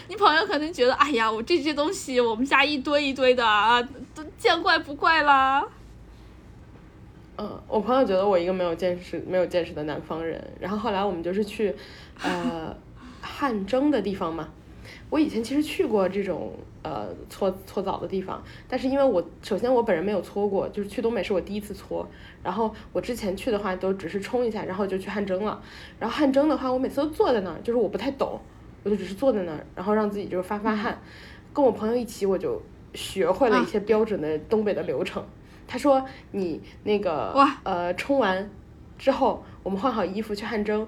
你朋友可能觉得，哎呀，我这些东西我们家一堆一堆的啊，都见怪不怪啦。嗯，我朋友觉得我一个没有见识、没有见识的南方人。然后后来我们就是去，呃，汗蒸 [laughs] 的地方嘛。我以前其实去过这种呃搓搓澡的地方，但是因为我首先我本人没有搓过，就是去东北是我第一次搓。然后我之前去的话都只是冲一下，然后就去汗蒸了。然后汗蒸的话，我每次都坐在那儿，就是我不太懂，我就只是坐在那儿，然后让自己就是发发汗。跟我朋友一起，我就学会了一些标准的东北的流程。他说你那个呃冲完之后，我们换好衣服去汗蒸，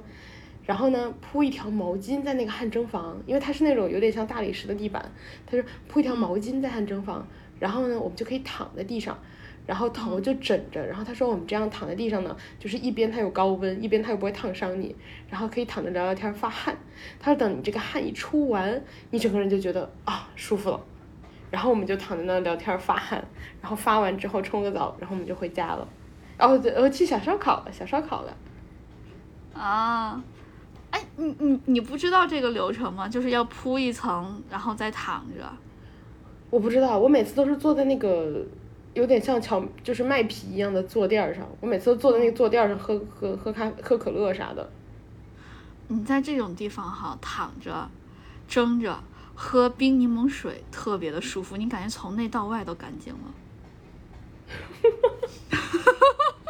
然后呢铺一条毛巾在那个汗蒸房，因为它是那种有点像大理石的地板，他说铺一条毛巾在汗蒸房，然后呢我们就可以躺在地上。然后头就枕着，然后他说我们这样躺在地上呢，就是一边它有高温，一边它又不会烫伤你，然后可以躺着聊聊天发汗。他说等你这个汗一出完，你整个人就觉得啊舒服了。然后我们就躺在那聊天发汗，然后发完之后冲个澡，然后我们就回家了。哦对，我去小烧烤了，小烧烤了。啊，哎你你你不知道这个流程吗？就是要铺一层，然后再躺着。我不知道，我每次都是坐在那个。有点像巧，就是麦皮一样的坐垫上，我每次都坐在那个坐垫上喝喝喝咖喝可乐啥的。你在这种地方哈躺着，蒸着喝冰柠檬水，特别的舒服，你感觉从内到外都干净了。[laughs]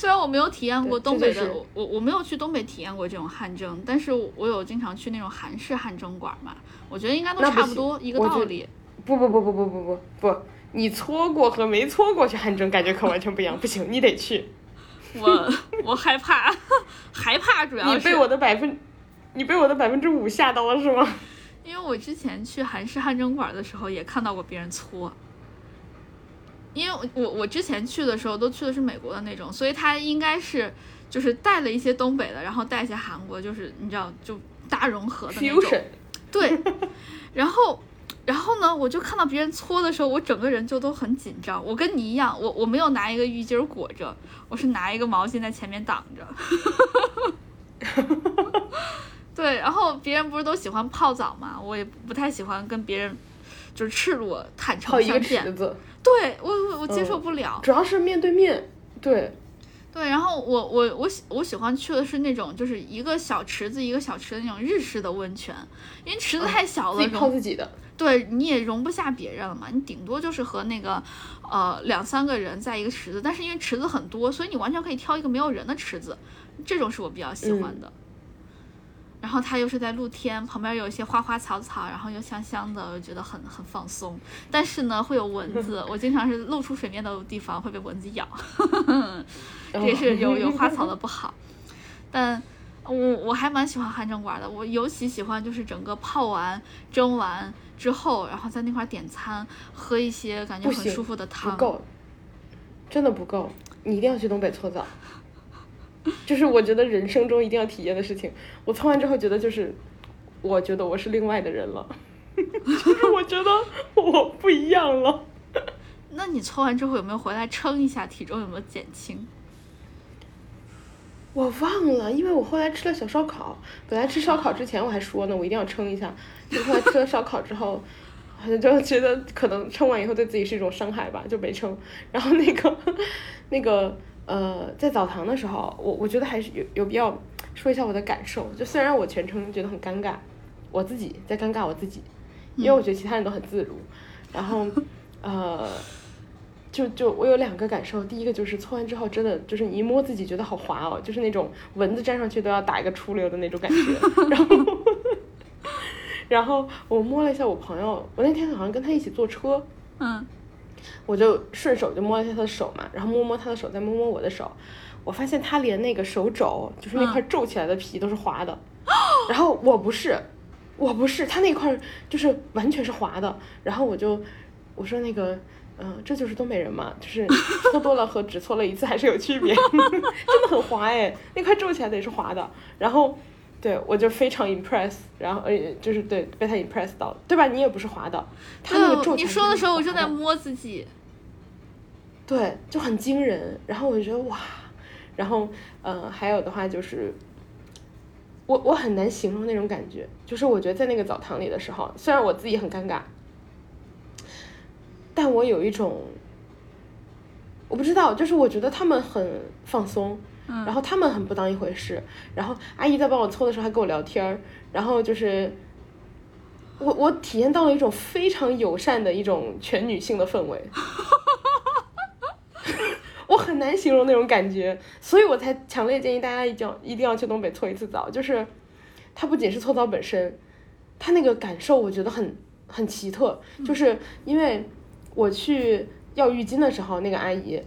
虽然我没有体验过东北的，我我没有去东北体验过这种汗蒸，但是我有经常去那种韩式汗蒸馆嘛，我觉得应该都差不多一个道理。不不不不不不不不。你搓过和没搓过去汗蒸，感觉可完全不一样。不行，你得去。[laughs] 我我害怕，害怕主要是。你被我的百分，你被我的百分之五吓到了是吗？[laughs] 因为我之前去韩式汗蒸馆的时候，也看到过别人搓。因为我我之前去的时候都去的是美国的那种，所以他应该是就是带了一些东北的，然后带一些韩国，就是你知道就大融合的那种。对，然后。然后呢，我就看到别人搓的时候，我整个人就都很紧张。我跟你一样，我我没有拿一个浴巾裹着，我是拿一个毛巾在前面挡着。[laughs] 对，然后别人不是都喜欢泡澡嘛，我也不太喜欢跟别人就是赤裸坦诚相见。对我我我接受不了，主要是面对面。对，对，然后我我我喜我喜欢去的是那种就是一个小池子一个小池的那种日式的温泉，因为池子太小了，自己泡自己的。对，你也容不下别人了嘛，你顶多就是和那个，呃，两三个人在一个池子，但是因为池子很多，所以你完全可以挑一个没有人的池子，这种是我比较喜欢的。然后它又是在露天，旁边有一些花花草草，然后又香香的，我觉得很很放松。但是呢，会有蚊 [laughs] 子，我经常是露出水面的地方会被蚊子咬，[laughs] 这也是有有花草的不好。[laughs] 但我我还蛮喜欢汗蒸馆的，我尤其喜欢就是整个泡完蒸完。之后，然后在那块点餐，喝一些感觉很舒服的汤。不够，真的不够。你一定要去东北搓澡，就是我觉得人生中一定要体验的事情。我搓完之后觉得就是，我觉得我是另外的人了，[laughs] 就是我觉得我不一样了。[laughs] 那你搓完之后有没有回来称一下体重有没有减轻？我忘了，因为我后来吃了小烧烤。本来吃烧烤之前我还说呢，我一定要称一下。就后来吃了烧烤之后，好像就觉得可能称完以后对自己是一种伤害吧，就没称。然后那个 [laughs] 那个呃，在澡堂的时候，我我觉得还是有有必要说一下我的感受。就虽然我全程觉得很尴尬，我自己在尴尬我自己，因为我觉得其他人都很自如。然后呃。就就我有两个感受，第一个就是搓完之后真的就是你一摸自己觉得好滑哦，就是那种蚊子粘上去都要打一个出溜的那种感觉。然后，[laughs] 然后我摸了一下我朋友，我那天好像跟他一起坐车，嗯，我就顺手就摸了一下他的手嘛，然后摸摸他的手，再摸摸我的手，我发现他连那个手肘就是那块皱起来的皮都是滑的，[gasps] 然后我不是，我不是，他那块就是完全是滑的，然后我就我说那个。嗯，这就是东北人嘛，就是 [laughs] 搓多了和只搓了一次还是有区别，[laughs] 真的很滑哎，那块皱起来的也是滑的。然后，对我就非常 impress，然后呃，就是对被他 impress 到，对吧？你也不是滑倒，他那个皱起来。你说的时候我正在摸自己，对，就很惊人。然后我就觉得哇，然后呃，还有的话就是，我我很难形容那种感觉，就是我觉得在那个澡堂里的时候，虽然我自己很尴尬。但我有一种，我不知道，就是我觉得他们很放松，然后他们很不当一回事，然后阿姨在帮我搓的时候还跟我聊天儿，然后就是我我体验到了一种非常友善的一种全女性的氛围，[laughs] 我很难形容那种感觉，所以我才强烈建议大家一定要一定要去东北搓一次澡，就是它不仅是搓澡本身，它那个感受我觉得很很奇特，就是因为。我去要浴巾的时候，那个阿姨，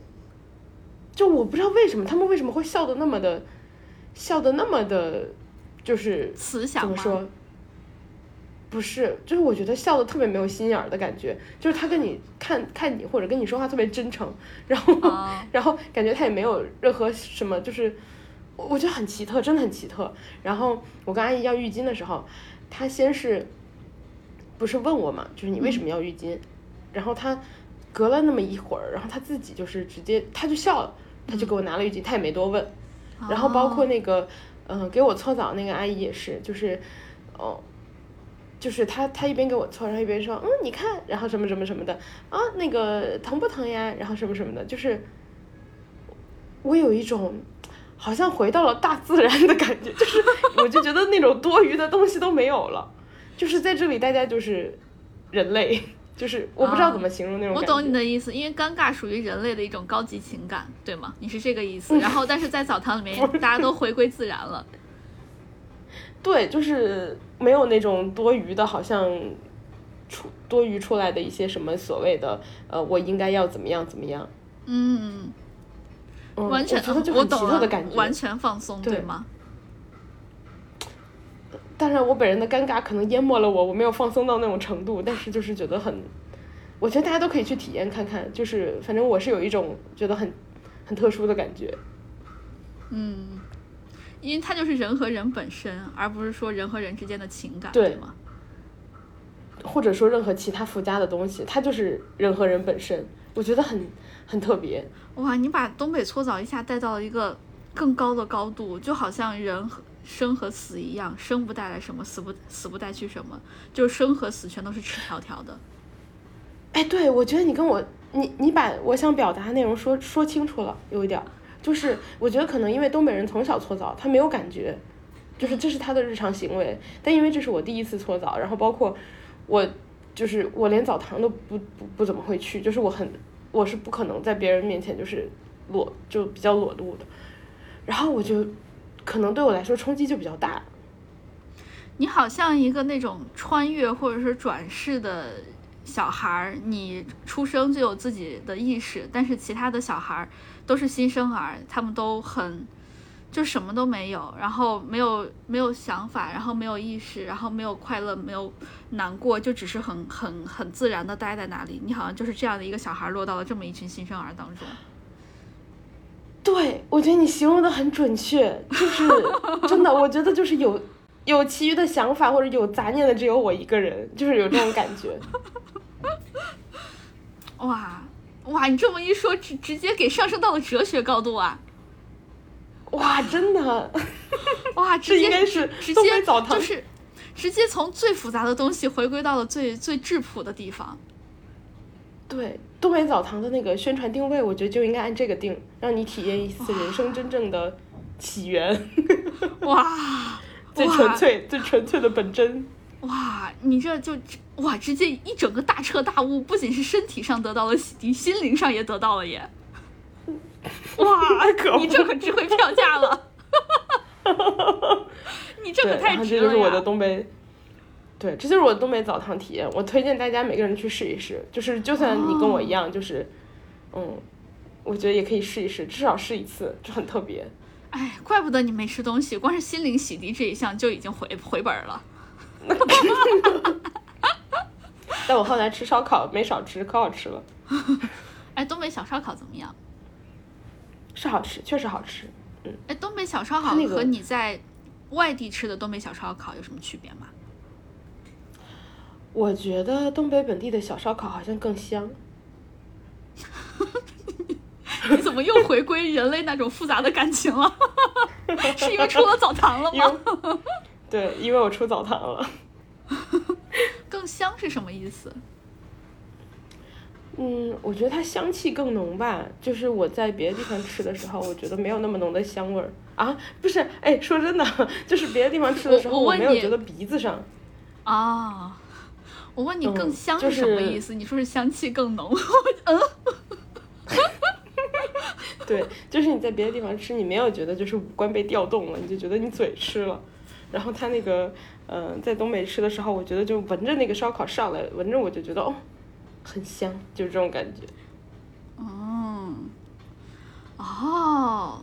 就我不知道为什么他们为什么会笑的那么的笑的那么的，就是慈祥？怎么说？不是，就是我觉得笑的特别没有心眼儿的感觉，就是他跟你看看你或者跟你说话特别真诚，然后、哦 [laughs] 然后感觉他也没有任何什么，就是我我觉得很奇特，真的很奇特。然后我跟阿姨要浴巾的时候，他先是不是问我嘛，就是你为什么要浴巾？然后他隔了那么一会儿，然后他自己就是直接他就笑了，他就给我拿了浴巾，他也没多问。然后包括那个，嗯、给我搓澡那个阿姨也是，就是，哦，就是她她一边给我搓，然后一边说，嗯，你看，然后什么什么什么的，啊，那个疼不疼呀？然后什么什么的，就是我有一种好像回到了大自然的感觉，就是我就觉得那种多余的东西都没有了，就是在这里大家就是人类。就是我不知道怎么形容那种我。懂你的意思，因为尴尬属于人类的一种高级情感，对吗？你是这个意思。然后，但是在澡堂里面，[laughs] 大家都回归自然了。[laughs] 对，就是没有那种多余的，好像出多余出来的一些什么所谓的呃，我应该要怎么样怎么样。嗯，嗯，完全我懂了特的感觉。完全放松，对对吗？当然，我本人的尴尬可能淹没了我，我没有放松到那种程度，但是就是觉得很，我觉得大家都可以去体验看看，就是反正我是有一种觉得很很特殊的感觉。嗯，因为它就是人和人本身，而不是说人和人之间的情感，对对吗？或者说任何其他附加的东西，它就是人和人本身，我觉得很很特别。哇，你把东北搓澡一下带到了一个更高的高度，就好像人和生和死一样，生不带来什么，死不死不带去什么，就是生和死全都是赤条条的。哎，对，我觉得你跟我，你你把我想表达的内容说说清楚了，有一点，就是我觉得可能因为东北人从小搓澡，他没有感觉，就是这是他的日常行为。但因为这是我第一次搓澡，然后包括我，就是我连澡堂都不不不怎么会去，就是我很我是不可能在别人面前就是裸就比较裸露的，然后我就可能对我来说冲击就比较大。你好像一个那种穿越或者是转世的小孩儿，你出生就有自己的意识，但是其他的小孩儿都是新生儿，他们都很就什么都没有，然后没有没有想法，然后没有意识，然后没有快乐，没有难过，就只是很很很自然的待在那里。你好像就是这样的一个小孩儿落到了这么一群新生儿当中。对，我觉得你形容的很准确，[laughs] 就是真的，我觉得就是有有其余的想法或者有杂念的只有我一个人，就是有这种感觉。[laughs] 哇哇，你这么一说，直直接给上升到了哲学高度啊！哇，真的，[laughs] 哇，这直接应该是直接就是直接从最复杂的东西回归到了最最质朴的地方。对东北澡堂的那个宣传定位，我觉得就应该按这个定，让你体验一次人生真正的起源，[laughs] 哇最纯粹、最纯粹的本真。哇，你这就哇，直接一整个大彻大悟，不仅是身体上得到了洗涤，心灵上也得到了耶！[laughs] 哇，可你这可值回票价了，[laughs] 你这，可太值了这就是我的！东北。对，这就是我的东北澡堂体验，我推荐大家每个人去试一试。就是就算你跟我一样，就是，嗯，我觉得也可以试一试，至少试一次，就很特别。哎，怪不得你没吃东西，光是心灵洗涤这一项就已经回回本儿了。[laughs] [laughs] 但我后来吃烧烤没少吃，可好吃了，[laughs] 哎，东北小烧烤怎么样？是好吃，确实好吃。嗯哎，东北小烧烤那和你在外地吃的东北小烧烤有什么区别吗？我觉得东北本地的小烧烤好像更香。[laughs] 你怎么又回归人类那种复杂的感情了？[laughs] 是因为出了澡堂了吗？对，因为我出澡堂了。更香是什么意思？嗯，我觉得它香气更浓吧。就是我在别的地方吃的时候，我觉得没有那么浓的香味儿啊。不是，哎，说真的，就是别的地方吃的时候，我我我没有觉得鼻子上。啊，我问你嗯更香是什么意思？你说是香气更浓，嗯 [laughs] 对，就是你在别的地方吃，你没有觉得就是五官被调动了，你就觉得你嘴吃了。然后他那个，嗯、在东北吃的时候，我觉得就闻着那个烧烤上来，闻着我就觉得哦，很香，就是这种感觉。哦，哦，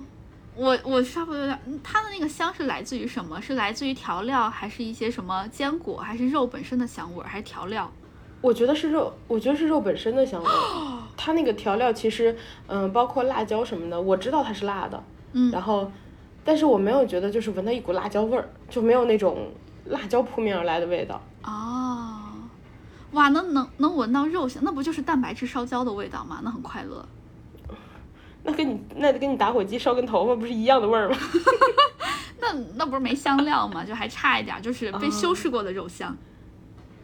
我我稍微有点，它的那个香是来自于什么？是来自于调料，还是一些什么坚果，还是肉本身的香味儿，还是调料？我觉得是肉，我觉得是肉本身的香味。[gasps] 它那个调料其实，嗯，包括辣椒什么的，我知道它是辣的，嗯，然后，但是我没有觉得就是闻到一股辣椒味儿，就没有那种辣椒扑面而来的味道。哦，哇，那能能闻到肉香，那不就是蛋白质烧焦的味道吗？那很快乐。那跟你那跟你打火机烧根头发不是一样的味儿吗？[laughs] 那那不是没香料吗？就还差一点，就是被修饰过的肉香。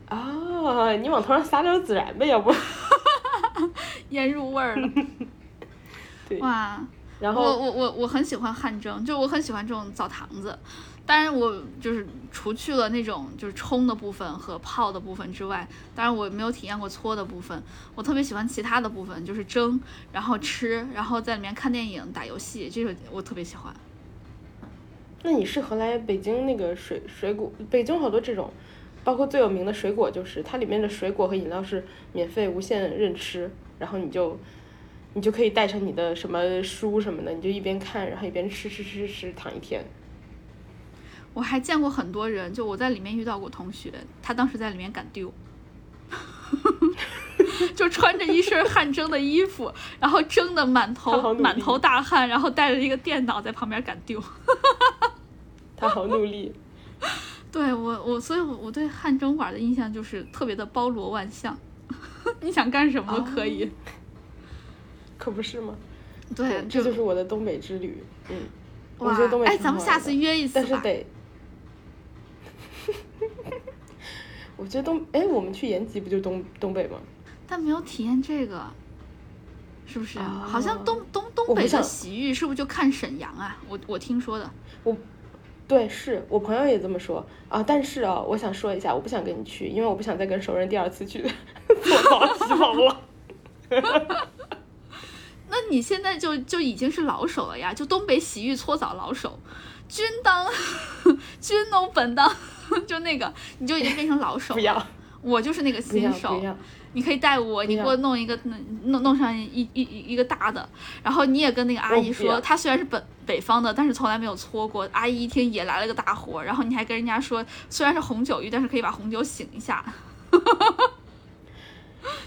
啊，你往头上撒点孜然呗，要不？[laughs] 腌入味儿了。[laughs] 对，哇，然后我我我我很喜欢汗蒸，就我很喜欢这种澡堂子。当然，我就是除去了那种就是冲的部分和泡的部分之外，当然我没有体验过搓的部分。我特别喜欢其他的部分，就是蒸，然后吃，然后在里面看电影、打游戏，这个我特别喜欢。那你适合来北京那个水水果，北京好多这种，包括最有名的水果就是它里面的水果和饮料是免费无限任吃，然后你就你就可以带上你的什么书什么的，你就一边看，然后一边吃吃吃吃躺一天。我还见过很多人，就我在里面遇到过同学，他当时在里面敢丢，[laughs] 就穿着一身汗蒸的衣服，然后蒸的满头满头大汗，然后带着一个电脑在旁边敢丢。他好努力，[laughs] 对我我，所以我我对汗蒸馆的印象就是特别的包罗万象，[laughs] 你想干什么都可以。可不是吗？对，这就是我的东北之旅。嗯，我哇觉得东北哎，咱们下次约一次吧。但是得，我觉得东哎，我们去延吉不就东东北吗？但没有体验这个，是不是？啊好像东东东北的洗浴是不是就看沈阳啊？我我听说的。我对，是我朋友也这么说啊。但是啊，我想说一下，我不想跟你去，因为我不想再跟熟人第二次去搓澡洗澡了。[laughs] 那你现在就就已经是老手了呀，就东北洗浴搓澡老手，君当 [laughs] 君侬本当，[laughs] 就那个你就已经变成老手 [laughs] 不要了。我就是那个新手你可以带我，你给我弄一个弄弄上一一一一个大的，然后你也跟那个阿姨说，她虽然是本北方的，但是从来没有搓过。阿姨一听也来了个大活，然后你还跟人家说，虽然是红酒浴，但是可以把红酒醒一下。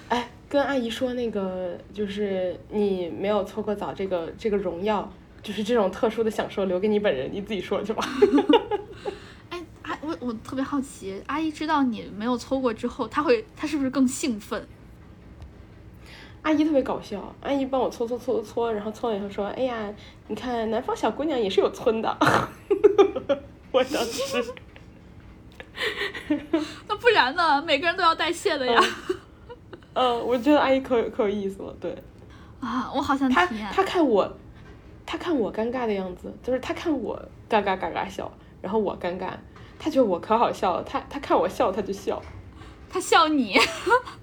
哎，跟阿姨说那个，就是你没有搓过澡，这个这个荣耀，就是这种特殊的享受留给你本人，你自己说去吧。[laughs] 我我特别好奇，阿姨知道你没有搓过之后，她会她是不是更兴奋？阿姨特别搞笑，阿姨帮我搓搓搓搓，然后搓完以后说：“哎呀，你看南方小姑娘也是有村的。[laughs] ”我当时，[laughs] 那不然呢？每个人都要代谢的呀。嗯，我觉得阿姨可有可有意思了。对啊，我好想她，体验。她看我，她看我尴尬的样子，就是她看我嘎嘎嘎嘎笑，然后我尴尬，她觉得我可好笑了，他他看我笑，他就笑，他笑你。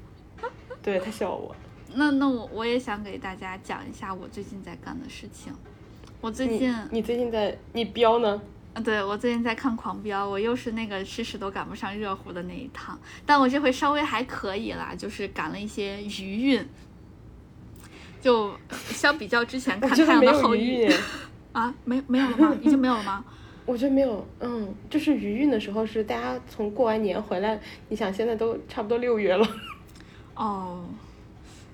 [laughs] 对他笑我。那那我我也想给大家讲一下我最近在干的事情。我最近，你最近在你飙呢？啊对我最近在看《狂飙》，我又是那个吃屎都赶不上热乎的那一趟，但我这回稍微还可以啦，就是赶了一些余韵。就相比较之前 [laughs] 看《太阳的后裔 [laughs] 啊，没没有了吗？已经没有了吗？我觉得没有，嗯，就是余韵的时候是大家从过完年回来，你想现在都差不多六月了，[laughs] 哦，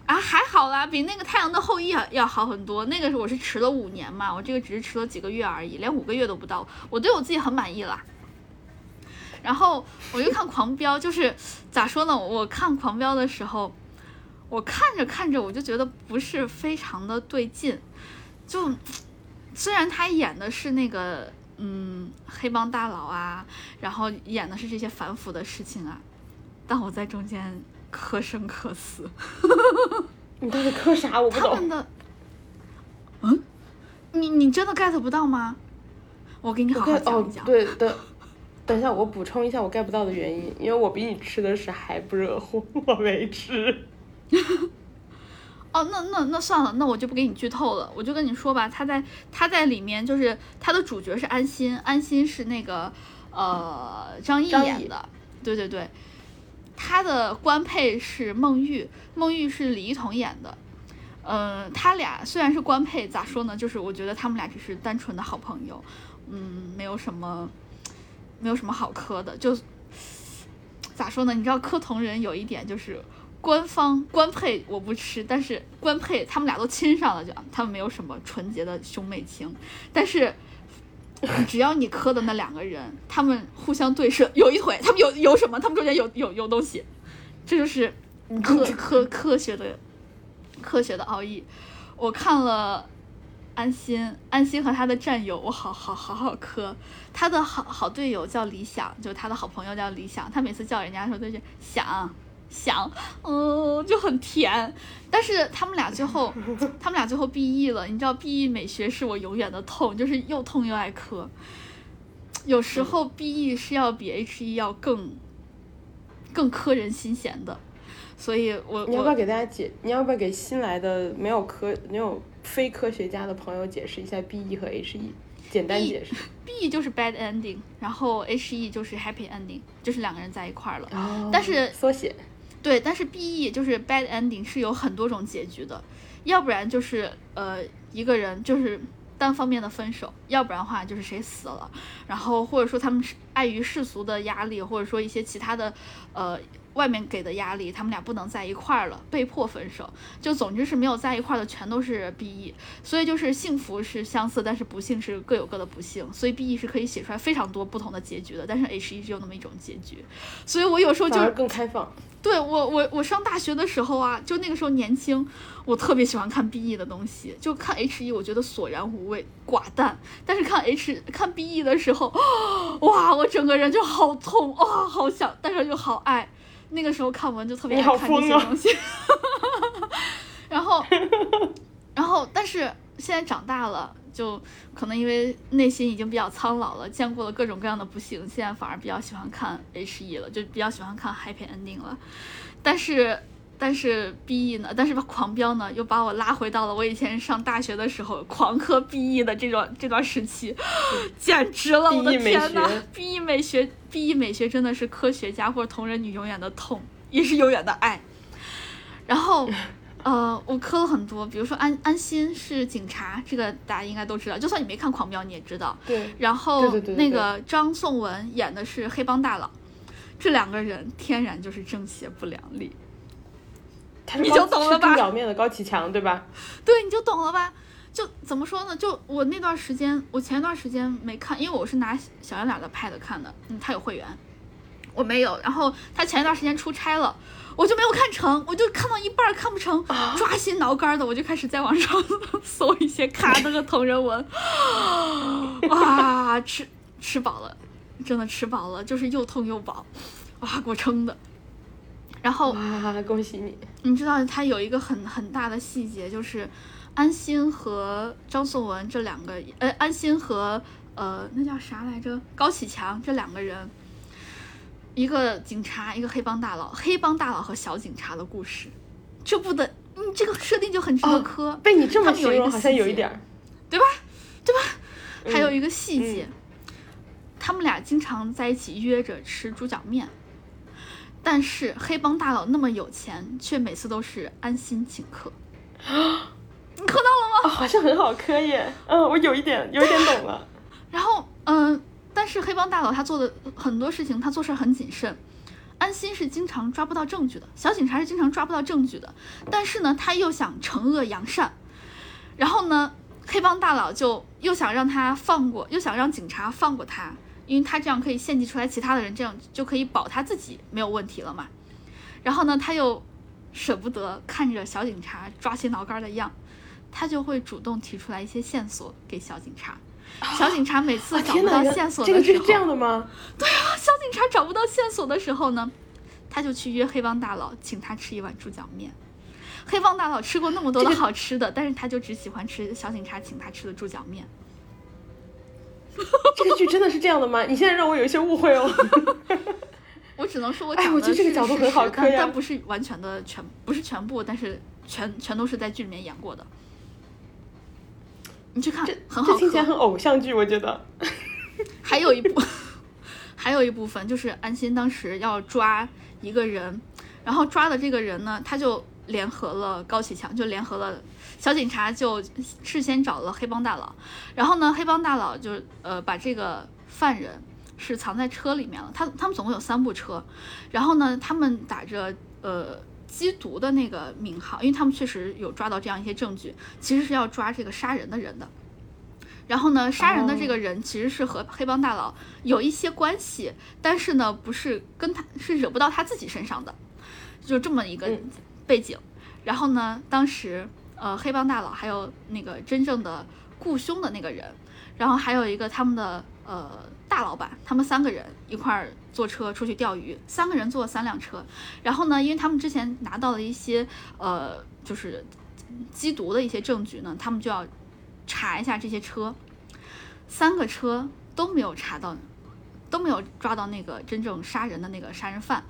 啊，还好啦，比那个《太阳的后裔要》要好很多。那个是我是迟了五年嘛，我这个只是迟了几个月而已，连五个月都不到。我对我自己很满意啦。然后我就看《狂飙》，就是咋说呢？我看《狂飙》的时候，我看着看着我就觉得不是非常的对劲。就虽然他演的是那个嗯黑帮大佬啊，然后演的是这些反腐的事情啊，但我在中间磕生磕死。[laughs] 你到底磕啥？我不懂。他们的，嗯，你你真的 get 不到吗？我给你好好讲一讲。，对的。等一下，我补充一下我 get 不到的原因，因为我比你吃的是还不热乎，我没吃。[laughs] 哦，那那那算了，那我就不给你剧透了，我就跟你说吧，他在他在里面就是他的主角是安心，安心是那个呃张译演的，对对对，他的官配是孟玉，孟玉是李一桐演的，嗯，他俩虽然是官配，咋说呢？就是我觉得他们俩只是单纯的好朋友，嗯，没有什么，没有什么好磕的。就咋说呢？你知道磕同人有一点就是官方官配我不吃，但是官配他们俩都亲上了，就他们没有什么纯洁的兄妹情。但是只要你磕的那两个人，他们互相对射，有一腿，他们有有什么？他们中间有有有东西，这就是科科科学的。科学的奥义，我看了安心，安心和他的战友，我好好好好磕。他的好好队友叫李想，就是他的好朋友叫李想。他每次叫人家的时候都是想想，嗯，就很甜。但是他们俩最后，[laughs] 他们俩最后 B E 了。你知道 B E 美学是我永远的痛，就是又痛又爱磕。有时候 B E 是要比 H E 要更更磕人心弦的。所以，我你要不要给大家解？你要不要给新来的没有科、没有非科学家的朋友解释一下 B E 和 H E？简单解释。B E 就是 bad ending，然后 H E 就是 happy ending，就是两个人在一块儿了。哦。但是缩写。对，但是 B E 就是 bad ending 是有很多种结局的，要不然就是呃一个人就是单方面的分手，要不然的话就是谁死了，然后或者说他们是碍于世俗的压力，或者说一些其他的呃。外面给的压力，他们俩不能在一块儿了，被迫分手。就总之是没有在一块儿的，全都是 B E。所以就是幸福是相似，但是不幸是各有各的不幸。所以 B E 是可以写出来非常多不同的结局的，但是 H E 只有那么一种结局。所以我有时候就更开放。对我我我上大学的时候啊，就那个时候年轻，我特别喜欢看 B E 的东西。就看 H E，我觉得索然无味、寡淡。但是看 H 看 B E 的时候，[gasps] 哇，我整个人就好痛哇，好想，但是又好爱。那个时候看文就特别爱看这些东西，[laughs] 然后，然后，但是现在长大了，就可能因为内心已经比较苍老了，见过了各种各样的不幸，现在反而比较喜欢看 H E 了，就比较喜欢看 Happy Ending 了，但是。但是 B E 呢？[laughs] 但是狂飙呢，又把我拉回到了我以前上大学的时候狂磕 B E 的这段这段时期，简直了！我的天呐 b E 美学，B E 美学真的是科学家或者同人女永远的痛，也是永远的爱。然后，呃，我磕了很多，比如说安安心是警察，这个大家应该都知道，就算你没看狂飙，你也知道。对。然后那个张颂文演的是黑帮大佬，这两个人天然就是正邪不两立。你就懂了吧？表面的高启强，对吧？[laughs] 对，你就懂了吧？就怎么说呢？就我那段时间，我前一段时间没看，因为我是拿小圆脸的 Pad 看的，嗯，他有会员，我没有。然后他前一段时间出差了，我就没有看成，我就看到一半看不成，抓心挠肝的，我就开始在网上 [laughs] 搜一些卡那个同人文，哇，吃吃饱了，真的吃饱了，就是又痛又饱，哇，给我撑的。然后，恭喜你！你知道他有一个很很大的细节，就是安心和张颂文这两个，呃，安心和呃，那叫啥来着？高启强这两个人，一个警察，一个黑帮大佬，黑帮大佬和小警察的故事，这部的，嗯，这个设定就很值得磕。被你这么形容，好像有一点，对吧？对吧？还有一个细节，他们俩经常在一起约着吃猪脚面。但是黑帮大佬那么有钱，却每次都是安心请客。你 [gasps] 磕到了吗？好像很好磕耶。嗯，我有一点有一点懂了。[laughs] 然后，嗯，但是黑帮大佬他做的很多事情，他做事很谨慎。安心是经常抓不到证据的，小警察是经常抓不到证据的。但是呢，他又想惩恶扬善。然后呢，黑帮大佬就又想让他放过，又想让警察放过他。因为他这样可以献祭出来其他的人，这样就可以保他自己没有问题了嘛。然后呢，他又舍不得看着小警察抓心挠肝的样，他就会主动提出来一些线索给小警察。小警察每次找不到线索的时候，这个是这样的吗？对啊，小警察找不到线索的时候呢，他就去约黑帮大佬，请他吃一碗猪脚面。黑帮大佬吃过那么多的好吃的，但是他就只喜欢吃小警察请他吃的猪脚面。[laughs] 这个剧真的是这样的吗？你现在让我有一些误会哦。[laughs] 我只能说，我哎，我觉得这个角度很好看但不是完全的全，不是全部，但是全全都是在剧里面演过的。你去看，很好，听起来很偶像剧，我觉得。[laughs] 还有一部，还有一部分就是安心当时要抓一个人，然后抓的这个人呢，他就联合了高启强，就联合了小警察就事先找了黑帮大佬，然后呢，黑帮大佬就呃把这个犯人是藏在车里面了。他他们总共有三部车，然后呢，他们打着呃缉毒的那个名号，因为他们确实有抓到这样一些证据，其实是要抓这个杀人的人的。然后呢，杀人的这个人其实是和黑帮大佬有一些关系，但是呢，不是跟他是惹不到他自己身上的，就这么一个背景。然后呢，当时呃，黑帮大佬还有那个真正的雇凶的那个人，然后还有一个他们的呃大老板，他们三个人一块儿坐车出去钓鱼，三个人坐了三辆车。然后呢，因为他们之前拿到了一些呃就是缉毒的一些证据呢，他们就要查一下这些车，三个车都没有查到，都没有抓到那个真正杀人的那个杀人犯。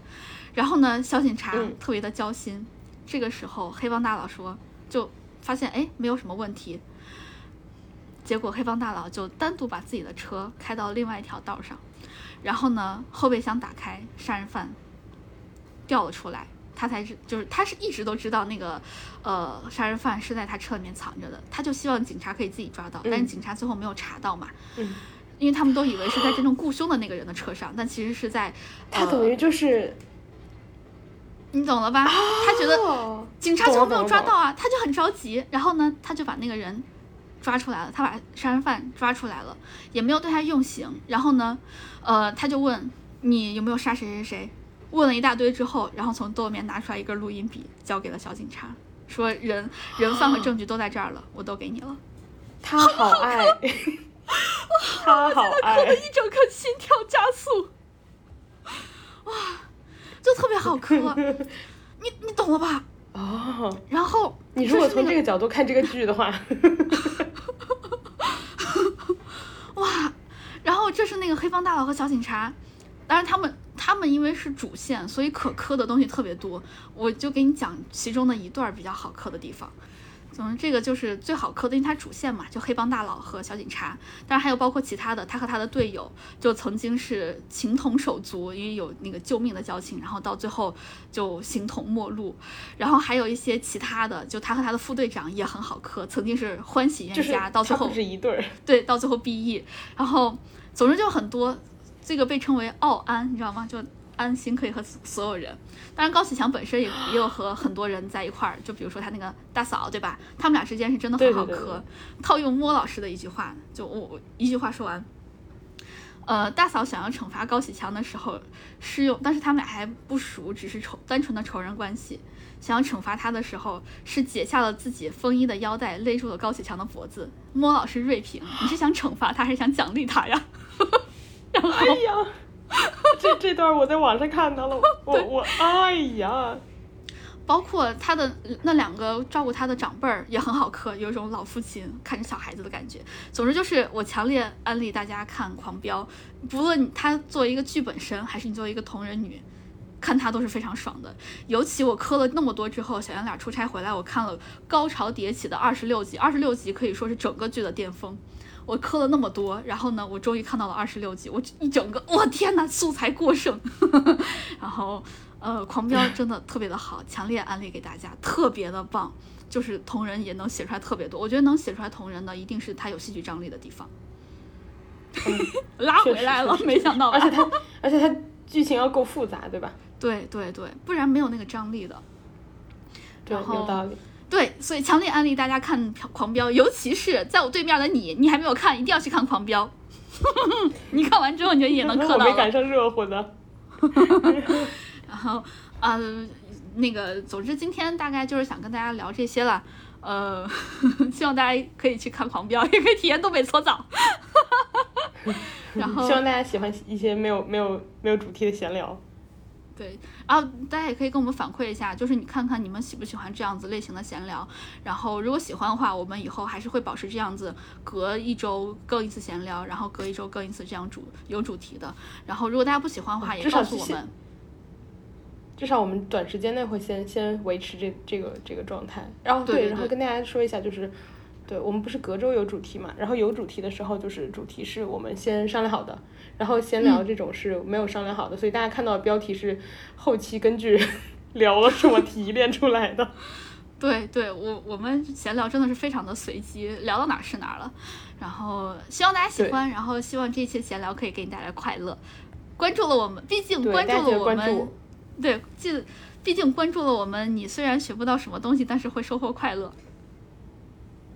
然后呢，小警察特别的焦心。这个时候，黑帮大佬说，就发现哎，没有什么问题。结果黑帮大佬就单独把自己的车开到另外一条道上，然后呢，后备箱打开，杀人犯掉了出来。他才是，就是他是一直都知道那个，呃，杀人犯是在他车里面藏着的。他就希望警察可以自己抓到，但是警察最后没有查到嘛。嗯。因为他们都以为是在真正雇凶的那个人的车上，但其实是在。他等于就是。你懂了吧？他觉得警察最后没有抓到啊，他就很着急。然后呢，他就把那个人抓出来了，他把杀人犯抓出来了，也没有对他用刑。然后呢，呃，他就问你有没有杀谁谁谁，问了一大堆之后，然后从兜里面拿出来一根录音笔，交给了小警察，说人人犯和证据都在这儿了，[gasps] 我都给你了。他好爱，[laughs] 他好爱，一整颗心跳加速，哇！就特别好磕，你你懂了吧？哦，然后你如果从这个角度看这个剧的话，[laughs] 哇，然后这是那个黑帮大佬和小警察，当然他们他们因为是主线，所以可磕的东西特别多，我就给你讲其中的一段比较好磕的地方。总之，这个就是最好磕的，因为它主线嘛，就黑帮大佬和小警察，当然还有包括其他的，他和他的队友就曾经是情同手足，因为有那个救命的交情，然后到最后就形同陌路。然后还有一些其他的，就他和他的副队长也很好磕，曾经是欢喜冤家，到最后是一对儿，对，到最后 BE。然后总之就很多，这个被称为奥安，你知道吗？就。安心可以和所有人，当然高启强本身也也有和很多人在一块儿，就比如说他那个大嫂，对吧？他们俩之间是真的很好磕。套用莫老师的一句话，就我一句话说完。呃，大嫂想要惩罚高启强的时候，是用，但是他们俩还不熟，只是仇单纯的仇人关系。想要惩罚他的时候，是解下了自己风衣的腰带，勒住了高启强的脖子。莫老师锐评：你是想惩罚他，还是想奖励他呀？[laughs] 然后，哎呀。[laughs] 这这段我在网上看到了，我我哎呀，[laughs] 包括他的那两个照顾他的长辈儿也很好磕，有一种老父亲看着小孩子的感觉。总之就是我强烈安利大家看《狂飙》，不论他作为一个剧本身，还是你作为一个同人女，看他都是非常爽的。尤其我磕了那么多之后，小圆脸出差回来，我看了高潮迭起的二十六集，二十六集可以说是整个剧的巅峰。我磕了那么多，然后呢，我终于看到了二十六集，我一整个，我天呐，素材过剩。[laughs] 然后，呃，狂飙 [laughs] 真的特别的好，强烈安利给大家，特别的棒，就是同人也能写出来特别多。我觉得能写出来同人的，一定是他有戏剧张力的地方。[laughs] 拉回来了，没想到，而且他，而且他剧情要够复杂，对吧？对对对，不然没有那个张力的。对，有道理。对，所以强烈安利大家看《狂飙》，尤其是在我对面的你，你还没有看，一定要去看《狂飙》。[laughs] 你看完之后，你就也能磕到我。没赶上热乎的。[laughs] 然后，呃，那个，总之今天大概就是想跟大家聊这些了。呃，[laughs] 希望大家可以去看《狂飙》，也可以体验东北搓澡。然后，希望大家喜欢一些没有没有没有主题的闲聊。对，然后大家也可以跟我们反馈一下，就是你看看你们喜不喜欢这样子类型的闲聊。然后如果喜欢的话，我们以后还是会保持这样子，隔一周更一次闲聊，然后隔一周更一次这样主有主题的。然后如果大家不喜欢的话，也告诉我们。至少我们短时间内会先先维持这这个这个状态。然后对，然后跟大家说一下，就是。对我们不是隔周有主题嘛，然后有主题的时候就是主题是我们先商量好的，然后闲聊这种是没有商量好的，所以大家看到的标题是后期根据 [laughs] 聊了什么提炼 [laughs] 出来的。对对，我我们闲聊真的是非常的随机，聊到哪儿是哪儿了。然后希望大家喜欢，然后希望这一期闲聊可以给你带来快乐。关注了我们，毕竟关注了我们，对，记，毕竟关注了我们，你虽然学不到什么东西，但是会收获快乐。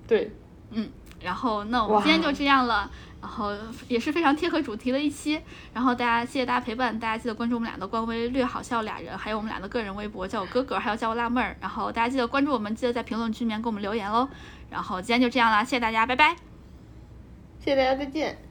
对，嗯，然后那我们今天就这样了。然后也是非常贴合主题的一期，然后大家谢谢大家陪伴，大家记得关注我们俩的官微“略好笑俩人”，还有我们俩的个人微博，叫我哥哥，还有叫我辣妹儿。然后大家记得关注我们，记得在评论区里面给我们留言喽。然后今天就这样啦，谢谢大家，拜拜。谢谢大家，再见。